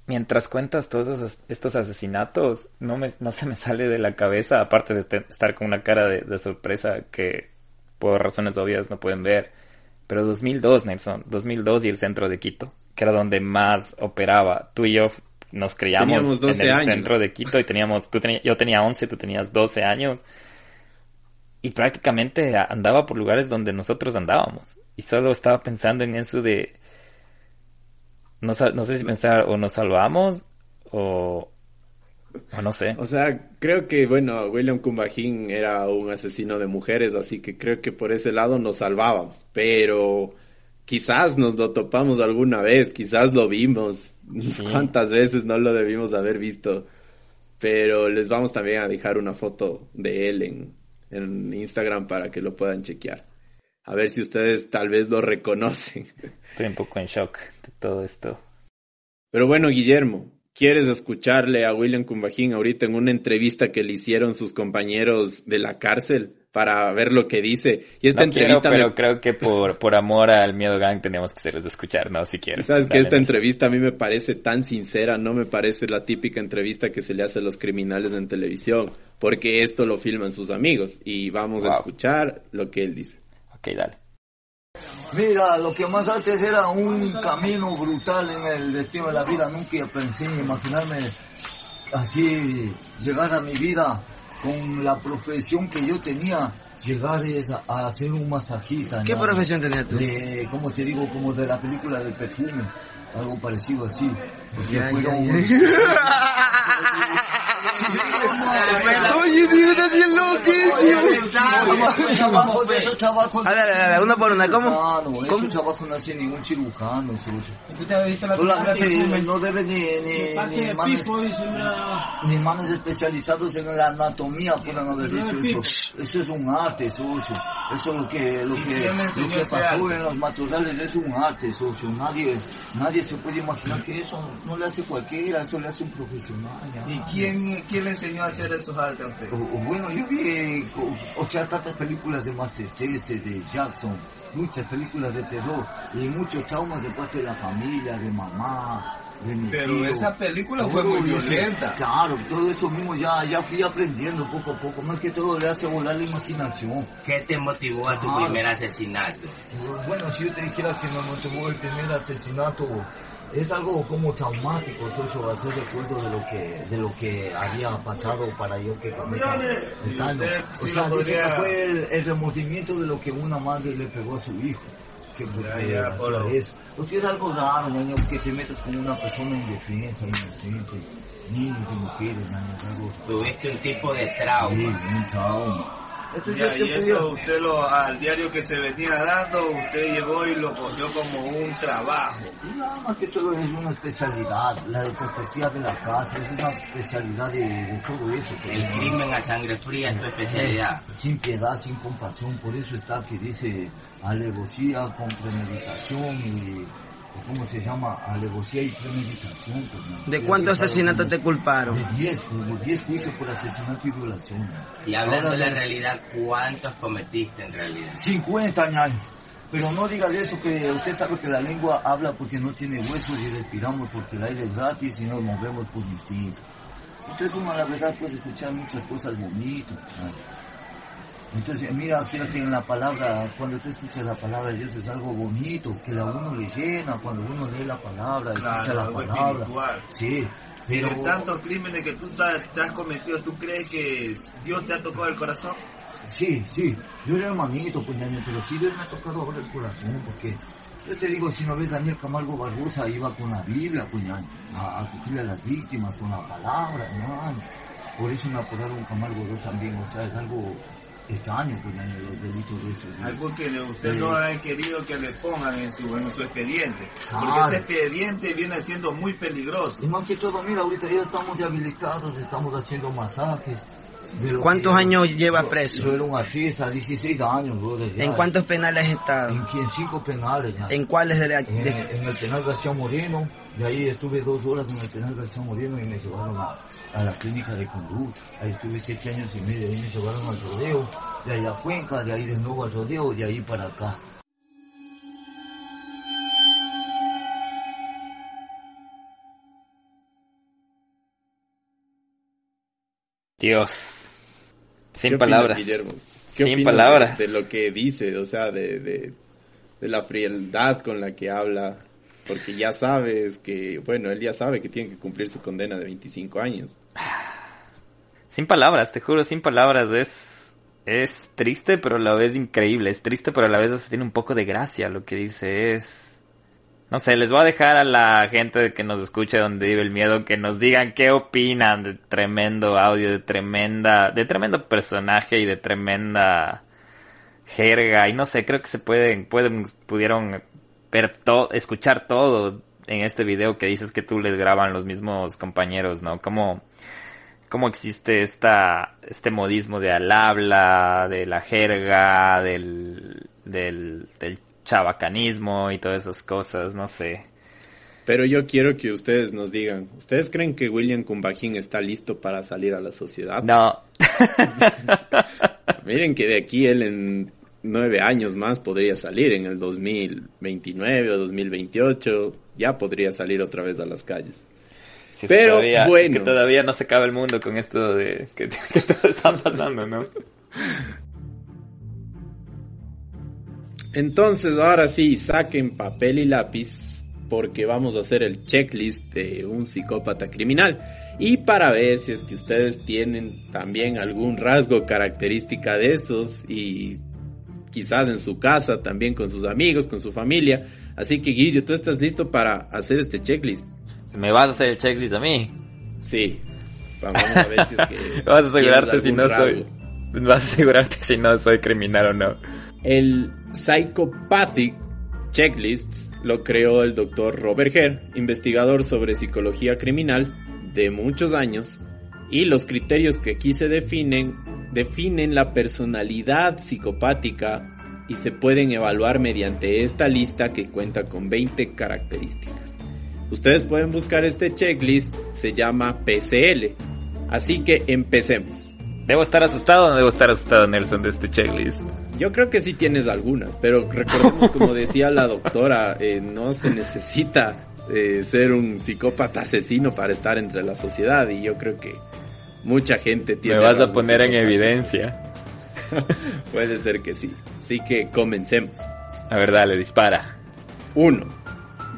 mientras cuentas todos estos asesinatos, no, me, se me sale de la cabeza, aparte de estar con una cara de, de sorpresa que por razones obvias no pueden ver, pero 2002, Nelson, 2002 y el centro de Quito que era donde más operaba. Tú y yo nos criamos en el centro de Quito y teníamos, tú yo tenía 11, tú tenías 12 años. Y prácticamente andaba por lugares donde nosotros andábamos. Y solo estaba pensando en eso de... No, no sé si pensar o nos salvamos o, o no sé. O sea, creo que, bueno, William Kumbajín era un asesino de mujeres, así que creo que por ese lado nos salvábamos. Pero quizás nos lo topamos alguna vez, quizás lo vimos. ¿Cuántas veces no lo debimos haber visto? Pero les vamos también a dejar una foto de él en, en Instagram para que lo puedan chequear. A ver si ustedes tal vez lo reconocen. Estoy un poco en shock de todo esto. Pero bueno, Guillermo, ¿quieres escucharle a William Cumbajín ahorita en una entrevista que le hicieron sus compañeros de la cárcel? para ver lo que dice. Y esta entrevista. pero creo que por, por amor al miedo gang tenemos que hacerles escuchar, ¿no? Si quieres. Sabes que esta entrevista a mí me parece tan sincera, no me parece la típica entrevista que se le hace a los criminales en televisión, porque esto lo filman sus amigos. Y vamos a escuchar lo que él dice. Ok, dale. Mira, lo que más antes era un camino brutal en el destino de la vida. Nunca pensé en imaginarme así llegar a mi vida con la profesión que yo tenía, llegar a, hacer un masajista. ¿Qué profesión tenías tú? De, como te digo, como de la película del perfume, algo parecido así. Porque Oye, tío, estás bien loquísimo. A ver, a ver, una por una, ¿cómo? No, no, ¿Cómo? trabajo no hace ningún cirujano, Solamente no debe ni, ni, ni, manes, ni manes especializados en la anatomía puedan haber hecho eso. Eso es un arte, socio. Eso es lo que, lo que, lo que pasó en los matorrales es un arte, socio. Nadie, nadie se puede imaginar que eso no le hace cualquiera, eso le hace un profesional. ¿Y quién, quién le enseñó a hacer esos artes a usted? Bueno, yo vi, o sea, tantas películas de Masterchef, de Jackson, muchas películas de terror y muchos traumas de parte de la familia, de mamá, de mi Pero tío. esa película fue muy violenta. Claro, todo eso mismo ya, ya fui aprendiendo poco a poco. Más que todo le hace volar la imaginación. ¿Qué te motivó a tu primer asesinato? Bueno, si yo te dijera que me motivó el primer asesinato, es algo como traumático, todo eso, hacer recuerdo de lo que, de lo que había pasado para yo que cometa el daño. O sí sea, lo dice que fue el, el remordimiento de lo que una madre le pegó a su hijo. Que Ya, ya, Polo. eso. Porque es algo raro, ñaño, que te metas con una persona indefensa, inocente, niños y mujeres, es algo... Tuviste un tipo de Sí, trauma. un trauma. Ya, y eso usted lo, al diario que se venía dando, usted llegó y lo cogió como un trabajo. Nada más que todo es una especialidad, la cortesía de la casa, es una especialidad de, de todo eso. El ¿no? crimen a sangre fría es tu especialidad. Sin piedad, sin compasión, por eso está que dice alevosía con premeditación y, ¿cómo se llama? Alevosía y premeditación. pues, ¿no? ¿De cuántos asesinatos te culparon? De 10, como 10 juicios por asesinato y violación. Y hablando Ahora de la realidad, ¿cuántos cometiste en realidad? 50 años. Pero no diga de eso que usted sabe que la lengua habla porque no tiene huesos y respiramos porque el aire es gratis y nos movemos por instinto. Entonces uno la verdad puede escuchar muchas cosas bonitas. ¿no? Entonces mira, fíjate en la palabra, cuando tú escuchas la palabra de Dios es algo bonito, que a uno le llena cuando uno lee la palabra, escucha la palabra. espiritual. Sí, Y pero... de tantos crímenes que tú te has cometido, ¿tú crees que Dios te ha tocado el corazón? Sí, sí, yo era hermanito, pues, ñaño, pero sí Dios me ha tocado ahora el corazón, porque yo te digo, si no ves Daniel Camargo Barbosa, iba con la Biblia, pues, ñaño, a, a a las víctimas con la palabra, ñaño. Por eso me apodaron Camargo II también, o sea, es algo extraño, pues, ñaño, los delitos de esos. ¿no? Algo que usted no ha querido que le pongan en su, en su expediente. Claro. Porque ese expediente viene siendo muy peligroso. Y más que todo, mira, ahorita ya estamos rehabilitados, estamos haciendo masajes. De ¿Cuántos años lleva preso? Yo era un artista, 16 años, brother. ¿En cuántos penales has En, estado? en cinco penales, ya. ¿En cuáles de la... En, de- en el penal García Moreno, de ahí estuve dos horas en el penal García Moreno y me llevaron a, a la clínica de conducta. Ahí estuve siete años y medio, de ahí me llevaron al rodeo, de ahí a Cuenca, de ahí de nuevo al rodeo, de ahí para acá. Dios. Sin ¿Qué opinas, palabras. Guillermo? ¿Qué Sin palabras. De, lo que dice, o sea, de, de, de la frialdad con la que habla. Porque ya sabes que, bueno, él ya sabe que tiene que cumplir su condena de 25 años. Sin palabras, te juro, sin palabras. Es, es triste, pero a la vez increíble. Es triste, pero a la vez tiene un poco de gracia lo que dice. Es. No sé, les voy a dejar a la gente que nos escuche donde vive el miedo que nos digan qué opinan de tremendo audio, de tremenda, de tremendo personaje y de tremenda jerga. Y no sé, creo que se pueden, pueden, pudieron ver todo, escuchar todo en este video que dices que tú les graban los mismos compañeros, ¿no? Como cómo existe esta, este modismo de al habla, de la jerga, del, del, del chabacanismo y todas esas cosas, no sé. Pero yo quiero que ustedes nos digan, ¿ustedes creen que William Cumbajín está listo para salir a la sociedad? No, Miren que de aquí él en nueve años más podría salir, en el 2029 o 2028, ya podría salir otra vez a las calles. si Pero, si es bueno. que todavía no se acaba el mundo con esto de que, que todo está pasando, ¿no? Entonces, ahora sí, saquen papel y lápiz porque vamos a hacer el checklist de un psicópata criminal. Y para ver si es que ustedes tienen también algún rasgo característica de esos y quizás en su casa, también con sus amigos, con su familia. Así que Guillo, ¿tú estás listo para hacer este checklist? ¿Me vas a hacer el checklist a mí? Sí. Vamos a ver si es que... Vas a asegurarte si no soy... Vas a asegurarte si no soy criminal o no. El Psychopathic Checklist lo creó el doctor Robert Herr, investigador sobre psicología criminal de muchos años, y los criterios que aquí se definen definen la personalidad psicopática y se pueden evaluar mediante esta lista que cuenta con 20 características. Ustedes pueden buscar este checklist, se llama PCL. Así que empecemos. ¿Debo estar asustado o no debo estar asustado, Nelson, de este checklist? Yo creo que sí tienes algunas, pero recordemos, como decía la doctora, eh, no se necesita eh, ser un psicópata asesino para estar entre la sociedad y yo creo que mucha gente tiene... Me vas a poner en evidencia. Puede ser que sí. Así que comencemos. A ver, dale, dispara. 1.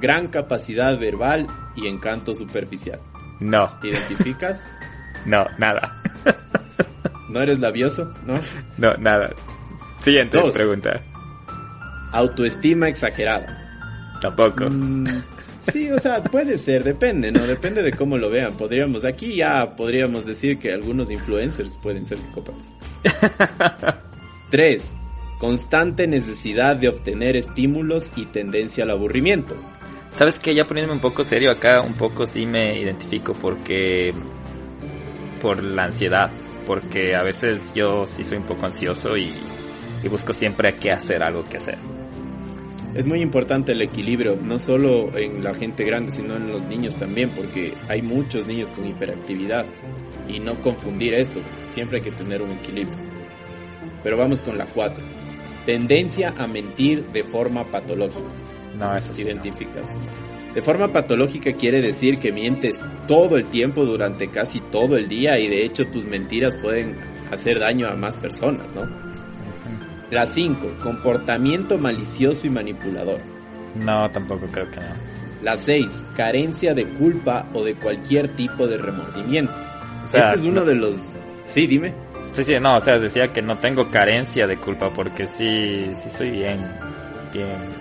Gran capacidad verbal y encanto superficial. No. ¿Te identificas? no, nada. ¿No eres labioso? ¿No? No, nada. Siguiente Dos. pregunta. Autoestima exagerada. Tampoco. Mm, sí, o sea, puede ser, depende, ¿no? Depende de cómo lo vean. Podríamos, aquí ya podríamos decir que algunos influencers pueden ser psicópatas. 3. Constante necesidad de obtener estímulos y tendencia al aburrimiento. ¿Sabes qué? Ya poniéndome un poco serio acá, un poco sí me identifico porque... Por la ansiedad. Porque a veces yo sí soy un poco ansioso y, y busco siempre qué hacer, algo que hacer. Es muy importante el equilibrio, no solo en la gente grande, sino en los niños también, porque hay muchos niños con hiperactividad. Y no confundir esto, siempre hay que tener un equilibrio. Pero vamos con la 4. Tendencia a mentir de forma patológica. No, eso ¿Te sí. no. De forma patológica quiere decir que mientes todo el tiempo durante casi todo el día y de hecho tus mentiras pueden hacer daño a más personas, ¿no? La 5. Comportamiento malicioso y manipulador. No, tampoco creo que no. La 6. Carencia de culpa o de cualquier tipo de remordimiento. O sea, este es uno no- de los... Sí, dime. Sí, sí, no, o sea, decía que no tengo carencia de culpa porque sí, sí soy bien,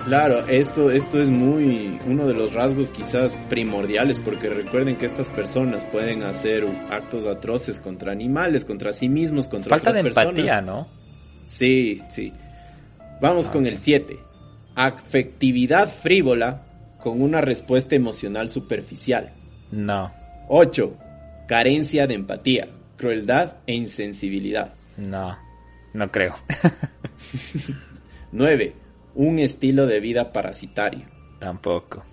Claro, esto, esto es muy uno de los rasgos quizás primordiales porque recuerden que estas personas pueden hacer actos atroces contra animales, contra sí mismos, contra Falta otras de personas. empatía, ¿no? Sí, sí. Vamos Ah. con el 7. Afectividad frívola con una respuesta emocional superficial. No, 8. Carencia de empatía, crueldad e insensibilidad. no, no creo. 9. Un estilo de vida parasitario. Tampoco.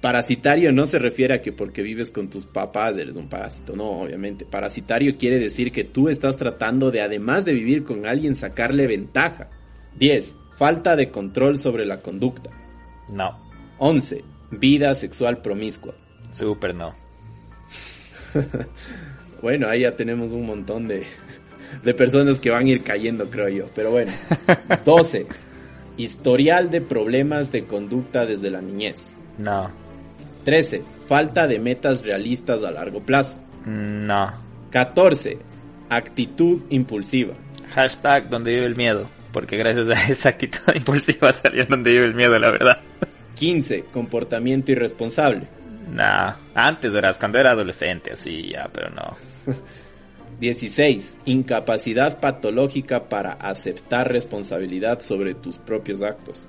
Parasitario no se refiere a que porque vives con tus papás eres un parásito, no, obviamente. Parasitario quiere decir que tú estás tratando de, además de vivir con alguien, sacarle ventaja. 10. Falta de control sobre la conducta. No, 11. Vida sexual promiscua. súper no. Bueno, ahí ya tenemos un montón de, de personas que van a ir cayendo, creo yo. Pero bueno. 12. Historial de problemas de conducta desde la niñez. No, 13. Falta de metas realistas a largo plazo. no. 14. Actitud impulsiva. Hashtag donde vive el miedo. Porque gracias a esa actitud impulsiva salió donde vive el miedo, la verdad. 15. Comportamiento irresponsable. Nah, antes verás, cuando era adolescente, así ya, pero no. 16. Incapacidad patológica para aceptar responsabilidad sobre tus propios actos.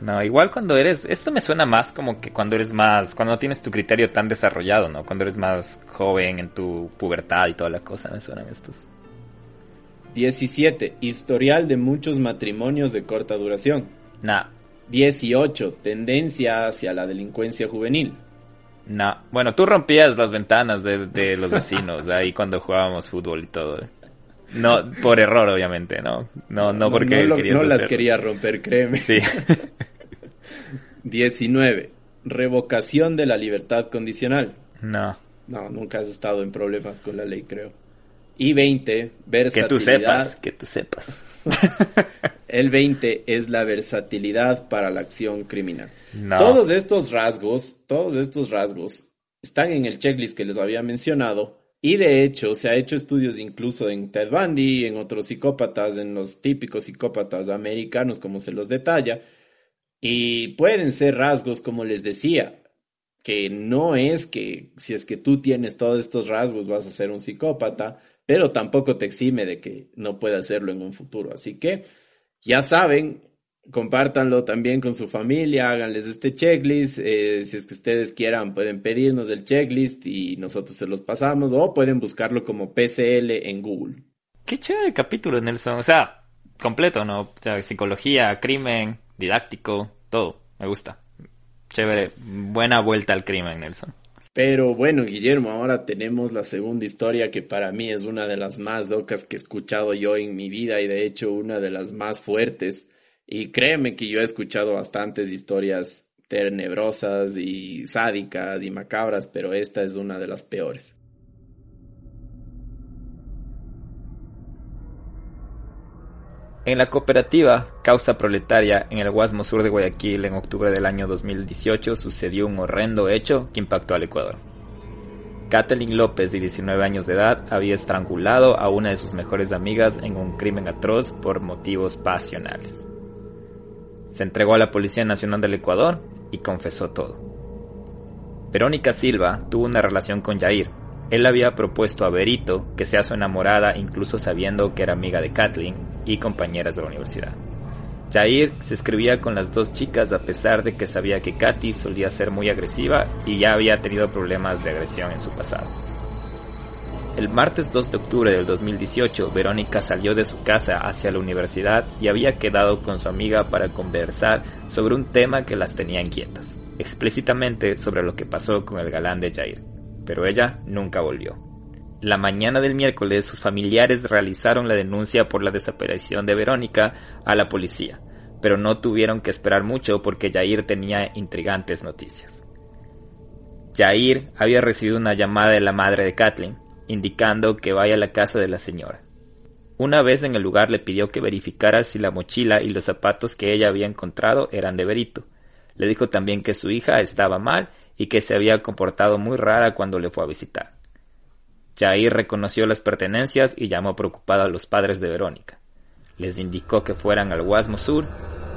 No, igual cuando eres, esto me suena más como que cuando eres más, cuando no tienes tu criterio tan desarrollado, ¿no? Cuando eres más joven en tu pubertad y toda la cosa, me suenan estos. 17. Historial de muchos matrimonios de corta duración. Nah, 18. Tendencia hacia la delincuencia juvenil. Nah. Bueno, tú rompías las ventanas de, de los vecinos ahí cuando jugábamos fútbol y todo. No, por error, obviamente, ¿no? No, no porque no, lo- no las quería romper, créeme. Sí. 19. Revocación de la libertad condicional. no. No, nunca has estado en problemas con la ley, creo. Y 20, Que versatilidad. tú sepas, que tú sepas. El 20 es la versatilidad para la acción criminal. No. Todos estos rasgos, todos estos rasgos están en el checklist que les había mencionado y de hecho se ha hecho estudios incluso en Ted Bundy, en otros psicópatas, en los típicos psicópatas americanos como se los detalla y pueden ser rasgos como les decía, que no es que si es que tú tienes todos estos rasgos vas a ser un psicópata, pero tampoco te exime de que no pueda hacerlo en un futuro. Así que ya saben, compártanlo también con su familia, háganles este checklist. eh, si es que ustedes quieran, pueden pedirnos el checklist y nosotros se los pasamos o pueden buscarlo como PCL en Google. Qué chévere capítulo, Nelson. O sea, completo, ¿no? O sea, psicología, crimen, didáctico, todo. Me gusta. Chévere. Buena vuelta al crimen, Nelson. Pero bueno, Guillermo, ahora tenemos la segunda historia que para mí es una de las más locas que he escuchado yo en mi vida y de hecho una de las más fuertes. Y créeme que yo he escuchado bastantes historias tenebrosas y sádicas y macabras, pero esta es una de las peores. En la cooperativa Causa Proletaria en el Guasmo Sur de Guayaquil en octubre del año 2018 sucedió un horrendo hecho que impactó al Ecuador. Kathleen López, de 19 años de edad, había estrangulado a una de sus mejores amigas en un crimen atroz por motivos pasionales. Se entregó a la Policía Nacional del Ecuador y confesó todo. Verónica Silva tuvo una relación con Jair. Él había propuesto a Berito que sea su enamorada incluso sabiendo que era amiga de Kathleen y compañeras de la universidad. Jair se escribía con las dos chicas a pesar de que sabía que Katy solía ser muy agresiva y ya había tenido problemas de agresión en su pasado. El martes 2 de octubre del 2018, Verónica salió de su casa hacia la universidad y había quedado con su amiga para conversar sobre un tema que las tenía inquietas, explícitamente sobre lo que pasó con el galán de Jair, pero ella nunca volvió. La mañana del miércoles sus familiares realizaron la denuncia por la desaparición de Verónica a la policía, pero no tuvieron que esperar mucho porque Jair tenía intrigantes noticias. Jair había recibido una llamada de la madre de Kathleen, indicando que vaya a la casa de la señora. Una vez en el lugar le pidió que verificara si la mochila y los zapatos que ella había encontrado eran de Berito. Le dijo también que su hija estaba mal y que se había comportado muy rara cuando le fue a visitar. Jair reconoció las pertenencias y llamó preocupado a los padres de Verónica. Les indicó que fueran al Guasmo Sur,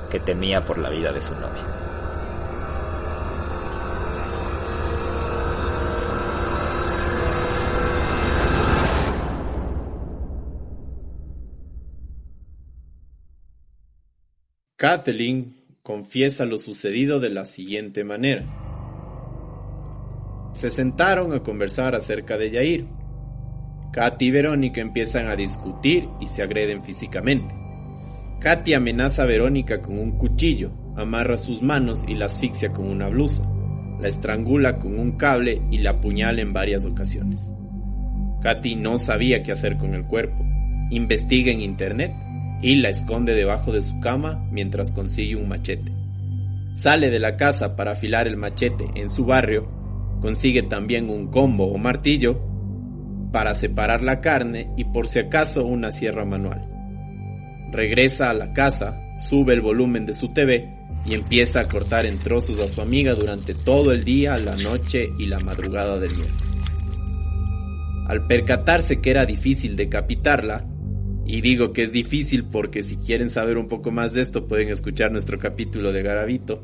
que temía por la vida de su novia. Kathleen confiesa lo sucedido de la siguiente manera. Se sentaron a conversar acerca de Yair. Katy y Verónica empiezan a discutir y se agreden físicamente. Katy amenaza a Verónica con un cuchillo, amarra sus manos y la asfixia con una blusa, la estrangula con un cable y la apuñala en varias ocasiones. Katy no sabía qué hacer con el cuerpo. Investiga en internet y la esconde debajo de su cama mientras consigue un machete. Sale de la casa para afilar el machete en su barrio, consigue también un combo o martillo para separar la carne y por si acaso una sierra manual. Regresa a la casa, sube el volumen de su TV y empieza a cortar en trozos a su amiga durante todo el día, la noche y la madrugada del miércoles. Al percatarse que era difícil decapitarla, y digo que es difícil porque si quieren saber un poco más de esto pueden escuchar nuestro capítulo de Garavito.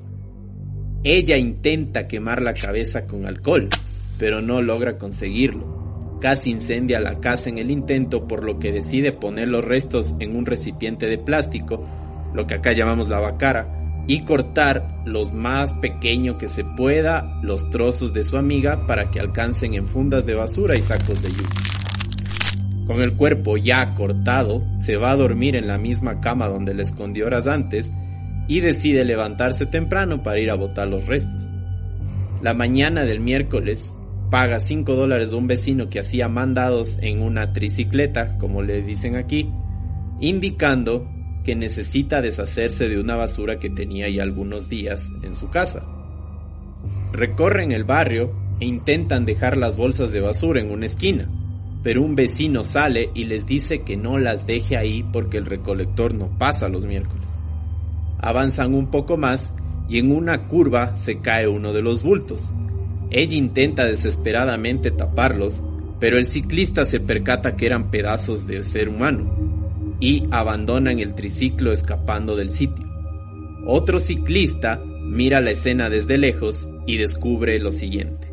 Ella intenta quemar la cabeza con alcohol, pero no logra conseguirlo. Casi incendia la casa en el intento por lo que decide poner los restos en un recipiente de plástico, lo que acá llamamos la bacara, y cortar los más pequeño que se pueda los trozos de su amiga para que alcancen en fundas de basura y sacos de yuca. Con el cuerpo ya cortado, se va a dormir en la misma cama donde le escondió horas antes y decide levantarse temprano para ir a botar los restos. La mañana del miércoles paga 5 dólares de un vecino que hacía mandados en una tricicleta, como le dicen aquí, indicando que necesita deshacerse de una basura que tenía ya algunos días en su casa. Recorren el barrio e intentan dejar las bolsas de basura en una esquina pero un vecino sale y les dice que no las deje ahí porque el recolector no pasa los miércoles. Avanzan un poco más y en una curva se cae uno de los bultos. Ella intenta desesperadamente taparlos, pero el ciclista se percata que eran pedazos de ser humano y abandonan el triciclo escapando del sitio. Otro ciclista mira la escena desde lejos y descubre lo siguiente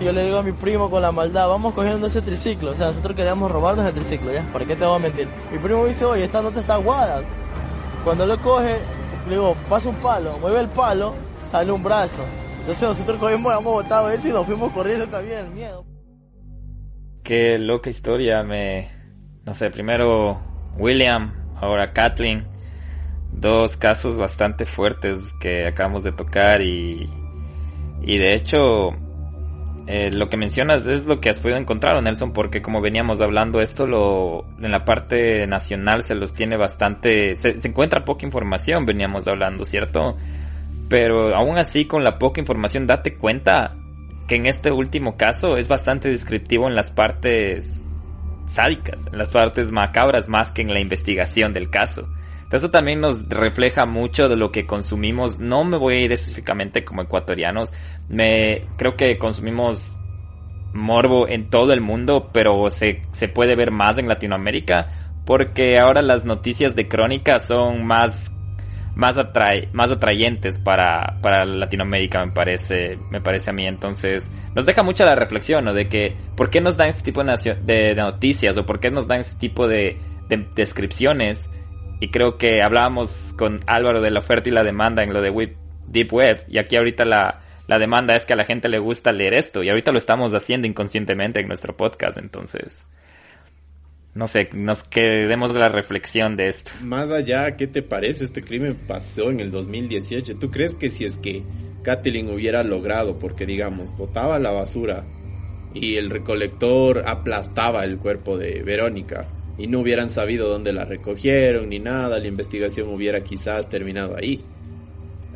yo le digo a mi primo con la maldad, vamos cogiendo ese triciclo. O sea, nosotros queríamos robarnos el triciclo, ¿ya? ¿Para qué te voy a mentir? Mi primo dice, oye, esta nota está aguada. Cuando lo coge, le digo, pasa un palo, mueve el palo, sale un brazo. Entonces nosotros cogimos, hemos botado eso y nos fuimos corriendo también, el miedo. Qué loca historia, me... No sé, primero William, ahora Kathleen. Dos casos bastante fuertes que acabamos de tocar y... Y de hecho, eh, lo que mencionas es lo que has podido encontrar, Nelson, porque como veníamos hablando, esto lo, en la parte nacional se los tiene bastante, se, encuentra poca información, veníamos hablando, ¿cierto? pero aún así con la poca información date cuenta que en este último caso es bastante descriptivo en las partes sádicas, en las partes macabras más que en la investigación del caso. Eso también nos refleja mucho de lo que consumimos. No me voy a ir específicamente como ecuatorianos. Me creo que consumimos morbo en todo el mundo, pero se, se puede ver más en Latinoamérica porque ahora las noticias de crónica son más más, más atrayentes para, para Latinoamérica, me parece, me parece a mí. Entonces, nos deja mucha la reflexión, ¿no? De que, ¿por qué nos dan este tipo de, noticias o por qué nos dan este tipo de, descripciones? Y creo que hablábamos con Álvaro de la oferta y la demanda en lo de Deep Web. Y aquí ahorita la, la demanda es que a la gente le gusta leer esto. Y ahorita lo estamos haciendo inconscientemente en nuestro podcast. Entonces, no sé, nos quedemos de la reflexión de esto. Más allá, ¿qué te parece? Este crimen pasó en el 2018. ¿Tú crees que si es que Kathleen hubiera logrado, porque digamos, botaba la basura y el recolector aplastaba el cuerpo de Verónica y no hubieran sabido dónde la recogieron ni nada, la investigación hubiera quizás terminado ahí?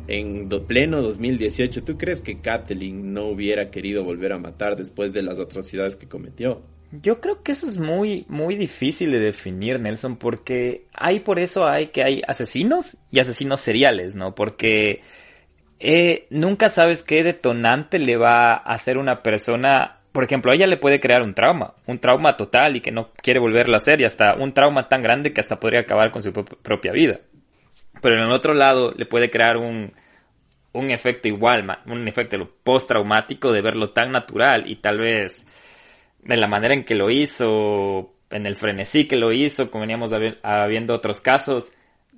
En pleno 2018, ¿tú crees que Kathleen no hubiera querido volver a matar después de las atrocidades que cometió? Yo creo que eso es muy, muy difícil de definir, Nelson, porque hay por eso hay que hay asesinos y asesinos seriales, ¿no? Porque eh, nunca sabes qué detonante le va a hacer una persona. Por ejemplo, a ella le puede crear un trauma, un trauma total y que no quiere volverlo a hacer y hasta un trauma tan grande que hasta podría acabar con su propia vida. Pero en el otro lado le puede crear un, un efecto igual, un efecto postraumático de verlo tan natural y tal vez de la manera en que lo hizo, en el frenesí que lo hizo, como veníamos habiendo otros casos,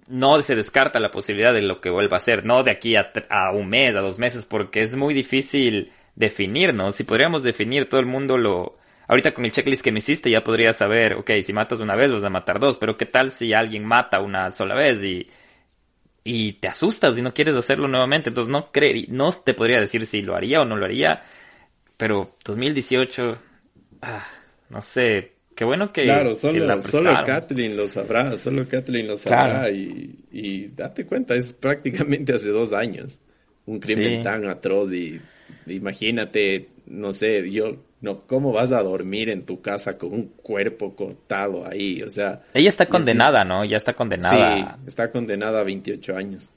no se descarta la posibilidad de lo que vuelva a ser, no de aquí a, un mes, a dos meses, porque es muy difícil definir, ¿no? Si podríamos definir, todo el mundo lo... Ahorita con el checklist que me hiciste ya podría saber, ok, si matas una vez vas a matar dos, pero ¿qué tal si alguien mata una sola vez y, y te asustas y no quieres hacerlo nuevamente? Entonces no, no te podría decir si lo haría o no lo haría, pero 2018 ah, no sé, qué bueno que. Claro, solo, solo Kathleen lo sabrá, solo Kathleen lo sabrá. Y, date cuenta, es prácticamente hace dos años. Un crimen tan atroz y imagínate, no sé, yo, no, ¿cómo vas a dormir en tu casa con un cuerpo cortado ahí? O sea. Ella está condenada, ¿no? Ya está condenada. Sí, está condenada a 28 años.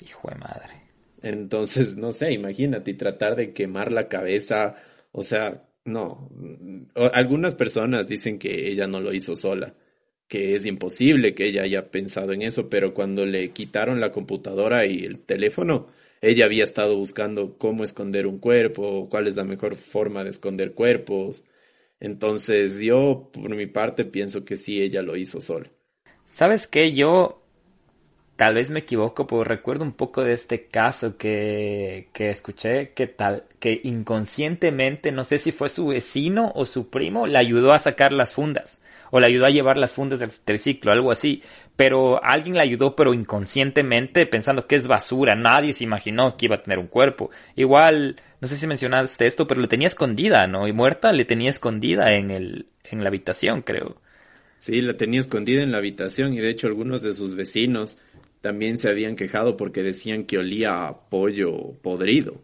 Hijo de madre. Entonces, no sé, imagínate, y tratar de quemar la cabeza, o sea, no, algunas personas dicen que ella no lo hizo sola, que es imposible que ella haya pensado en eso, pero cuando le quitaron la computadora y el teléfono, ella había estado buscando cómo esconder un cuerpo, cuál es la mejor forma de esconder cuerpos. Entonces yo, por mi parte, pienso que sí, ella lo hizo sola. ¿Sabes qué? Yo tal vez me equivoco, pero recuerdo un poco de este caso que, que escuché que tal, que inconscientemente, no sé si fue su vecino o su primo, le ayudó a sacar las fundas, o le ayudó a llevar las fundas del triciclo, algo así, pero alguien le ayudó, pero inconscientemente, pensando que es basura, nadie se imaginó que iba a tener un cuerpo. Igual, no sé si mencionaste esto, pero le tenía escondida, ¿no? Y muerta le tenía escondida en el, en la habitación, creo. Sí, la tenía escondida en la habitación y de hecho algunos de sus vecinos también se habían quejado porque decían que olía a pollo podrido.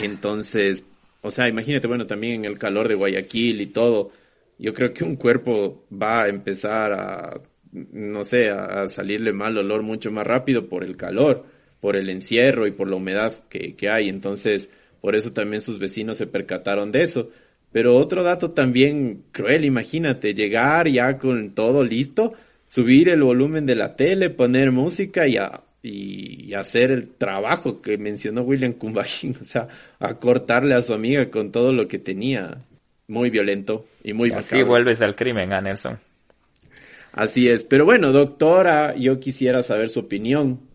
Entonces, o sea, imagínate, bueno, también en el calor de Guayaquil y todo, yo creo que un cuerpo va a empezar a, no sé, a, salirle mal olor mucho más rápido por el calor, por el encierro y por la humedad que, que hay. Entonces, por eso también sus vecinos se percataron de eso. Pero otro dato también cruel, imagínate, llegar ya con todo listo subir el volumen de la tele, poner música y, y, hacer el trabajo que mencionó William Kumbajín, o sea, a cortarle a su amiga con todo lo que tenía. Muy violento y muy Así vuelves al crimen, a Nelson. Así es. Pero bueno, doctora, yo quisiera saber su opinión.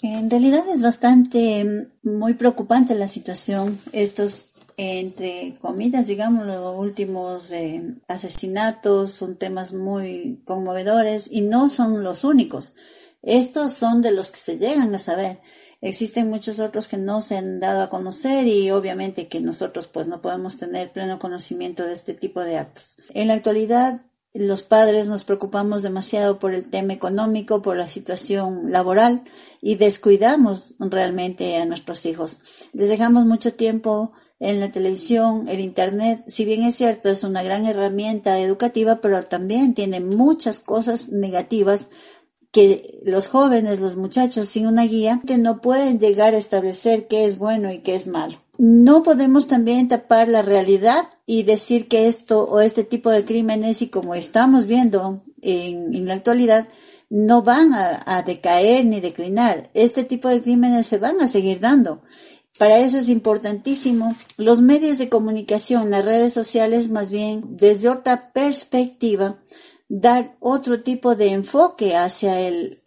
En realidad es bastante mm, muy preocupante la situación. Estos entre comillas, digamos, los últimos eh, asesinatos son temas muy conmovedores y no son los únicos. Estos son de los que se llegan a saber. Existen muchos otros que no se han dado a conocer y obviamente que nosotros pues no podemos tener pleno conocimiento de este tipo de actos. En la actualidad los padres nos preocupamos demasiado por el tema económico, por la situación laboral y descuidamos realmente a nuestros hijos. Les dejamos mucho tiempo en la televisión, el Internet, si bien es cierto, es una gran herramienta educativa, pero también tiene muchas cosas negativas que los jóvenes, los muchachos sin una guía, no pueden llegar a establecer qué es bueno y qué es malo. No podemos también tapar la realidad y decir que esto o este tipo de crímenes, y como estamos viendo en, la actualidad, no van a, decaer ni declinar. Este tipo de crímenes se van a seguir dando. Para eso es importantísimo los medios de comunicación, las redes sociales, más bien desde otra perspectiva, dar otro tipo de enfoque hacia el,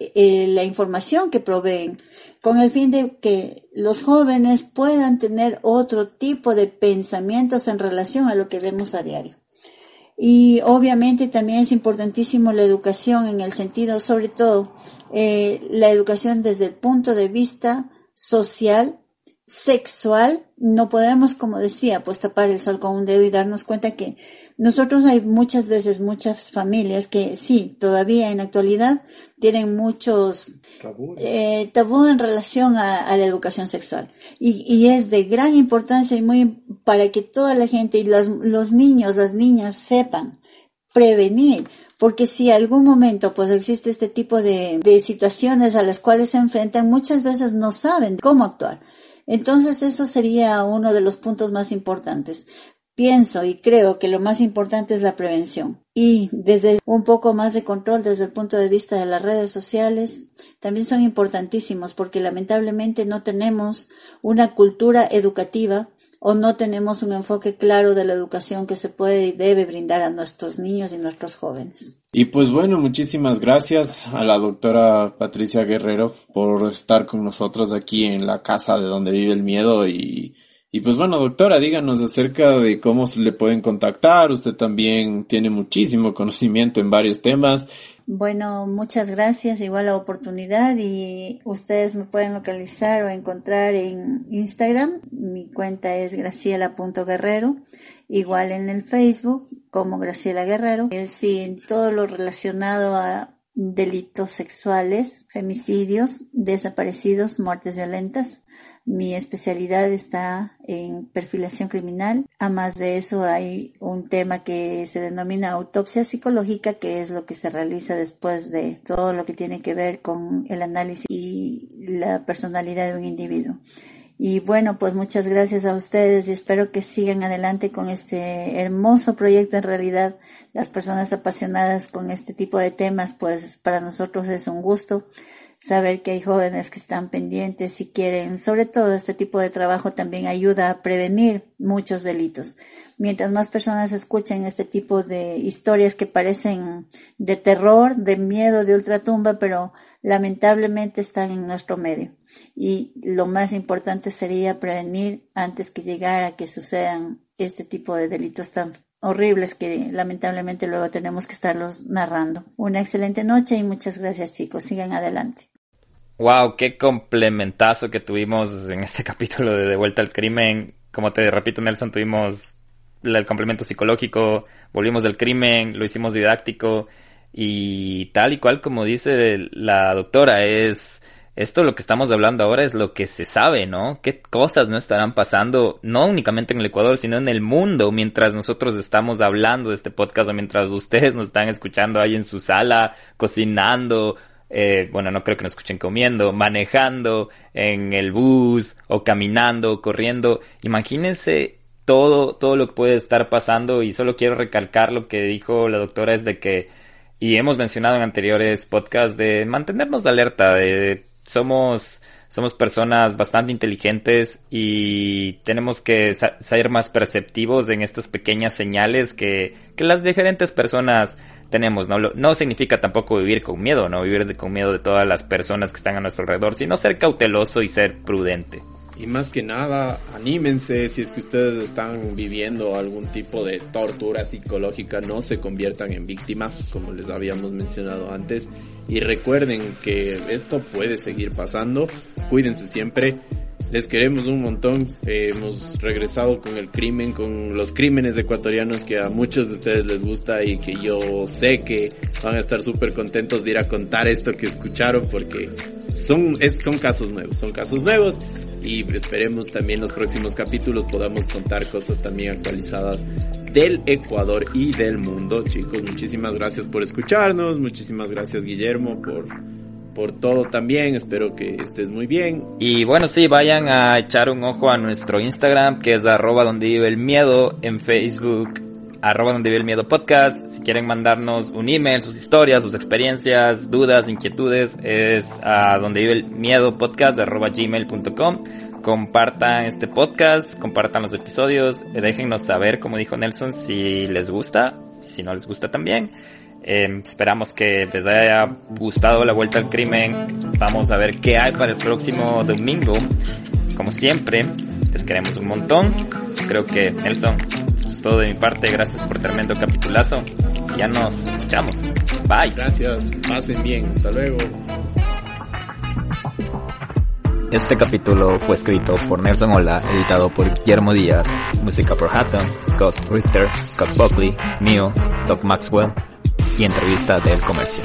la información que proveen, con el fin de que los jóvenes puedan tener otro tipo de pensamientos en relación a lo que vemos a diario. Y obviamente también es importantísimo la educación en el sentido, sobre todo, eh, la educación desde el punto de vista social, sexual, no podemos, como decía, pues tapar el sol con un dedo y darnos cuenta que nosotros hay muchas veces, muchas familias que sí, todavía en la actualidad tienen muchos eh, tabú en relación a, la educación sexual. Y, y, es de gran importancia y muy para que toda la gente y los, los niños, las niñas sepan prevenir. Porque si algún momento pues existe este tipo de, de situaciones a las cuales se enfrentan, muchas veces no saben cómo actuar. Entonces eso sería uno de los puntos más importantes. Pienso y creo que lo más importante es la prevención. Y desde un poco más de control desde el punto de vista de las redes sociales, también son importantísimos porque lamentablemente no tenemos una cultura educativa o no tenemos un enfoque claro de la educación que se puede y debe brindar a nuestros niños y nuestros jóvenes. Y pues bueno, muchísimas gracias a la doctora Patricia Guerrero por estar con nosotros aquí en la casa de donde vive el miedo y y pues bueno, doctora, díganos acerca de cómo se le pueden contactar. Usted también tiene muchísimo conocimiento en varios temas. Bueno, muchas gracias, igual la oportunidad y ustedes me pueden localizar o encontrar en Instagram. Mi cuenta es graciela.guerrero, igual en el Facebook como Graciela Guerrero. Es en todo lo relacionado a delitos sexuales, femicidios, desaparecidos, muertes violentas. Mi especialidad está en perfilación criminal. A más de eso hay un tema que se denomina autopsia psicológica, que es lo que se realiza después de todo lo que tiene que ver con el análisis y la personalidad de un individuo. Y bueno, pues muchas gracias a ustedes y espero que sigan adelante con este hermoso proyecto. En realidad, las personas apasionadas con este tipo de temas, pues para nosotros es un gusto saber que hay jóvenes que están pendientes y quieren, sobre todo este tipo de trabajo también ayuda a prevenir muchos delitos. Mientras más personas escuchen este tipo de historias que parecen de terror, de miedo, de ultratumba, pero lamentablemente están en nuestro medio. Y lo más importante sería prevenir antes que llegar a que sucedan este tipo de delitos tan horribles que lamentablemente luego tenemos que estarlos narrando. Una excelente noche y muchas gracias chicos. Sigan adelante. Wow, qué complementazo que tuvimos en este capítulo de De vuelta al crimen. Como te repito, Nelson, tuvimos el complemento psicológico, volvimos del crimen, lo hicimos didáctico y tal y cual como dice la doctora, es esto lo que estamos hablando ahora es lo que se sabe, ¿no? ¿Qué cosas no estarán pasando, no únicamente en el Ecuador, sino en el mundo, mientras nosotros estamos hablando de este podcast o mientras ustedes nos están escuchando ahí en su sala, cocinando, eh, bueno, no creo que nos escuchen comiendo, manejando en el bus o caminando, corriendo. Imagínense todo, todo lo que puede estar pasando y solo quiero recalcar lo que dijo la doctora es de que, y hemos mencionado en anteriores podcasts, de mantenernos de alerta, de somos somos personas bastante inteligentes y tenemos que ser más perceptivos en estas pequeñas señales que, que las diferentes personas tenemos. ¿no? no significa tampoco vivir con miedo, no vivir con miedo de todas las personas que están a nuestro alrededor, sino ser cauteloso y ser prudente. Y más que nada, anímense si es que ustedes están viviendo algún tipo de tortura psicológica, no se conviertan en víctimas, como les habíamos mencionado antes. Y recuerden que esto puede seguir pasando, cuídense siempre Les queremos un montón. Eh, hemos regresado con el crimen, con los crímenes ecuatorianos que a muchos de ustedes les gusta y que yo sé que van a estar súper contentos de ir a contar esto que escucharon porque son, es, son casos nuevos, son casos nuevos y esperemos también los próximos capítulos podamos contar cosas también actualizadas del Ecuador y del mundo. Chicos, muchísimas gracias por escucharnos, muchísimas gracias Guillermo por por todo también, espero que estés muy bien. Y bueno, sí, vayan a echar un ojo a nuestro Instagram, que es arroba donde vive el miedo, en Facebook, arroba donde vive el miedo podcast. Si quieren mandarnos un email, sus historias, sus experiencias, dudas, inquietudes, es a donde vive el miedo podcast, arroba gmail.com. Compartan este podcast, compartan los episodios, déjennos saber, como dijo Nelson, si les gusta y si no les gusta también. Eh, esperamos que les haya gustado la vuelta al crimen. Vamos a ver qué hay para el próximo domingo. Como siempre, les queremos un montón. Creo que Nelson, todo de mi parte. Gracias por tremendo capitulazo. Ya nos escuchamos. Bye. Gracias. Pasen bien. Hasta luego. Este capítulo fue escrito por Nelson Ola, editado por Guillermo Díaz, música por Hatton, Ghost Richter, Scott Buckley, mío, Doc Maxwell y entrevista del comercio.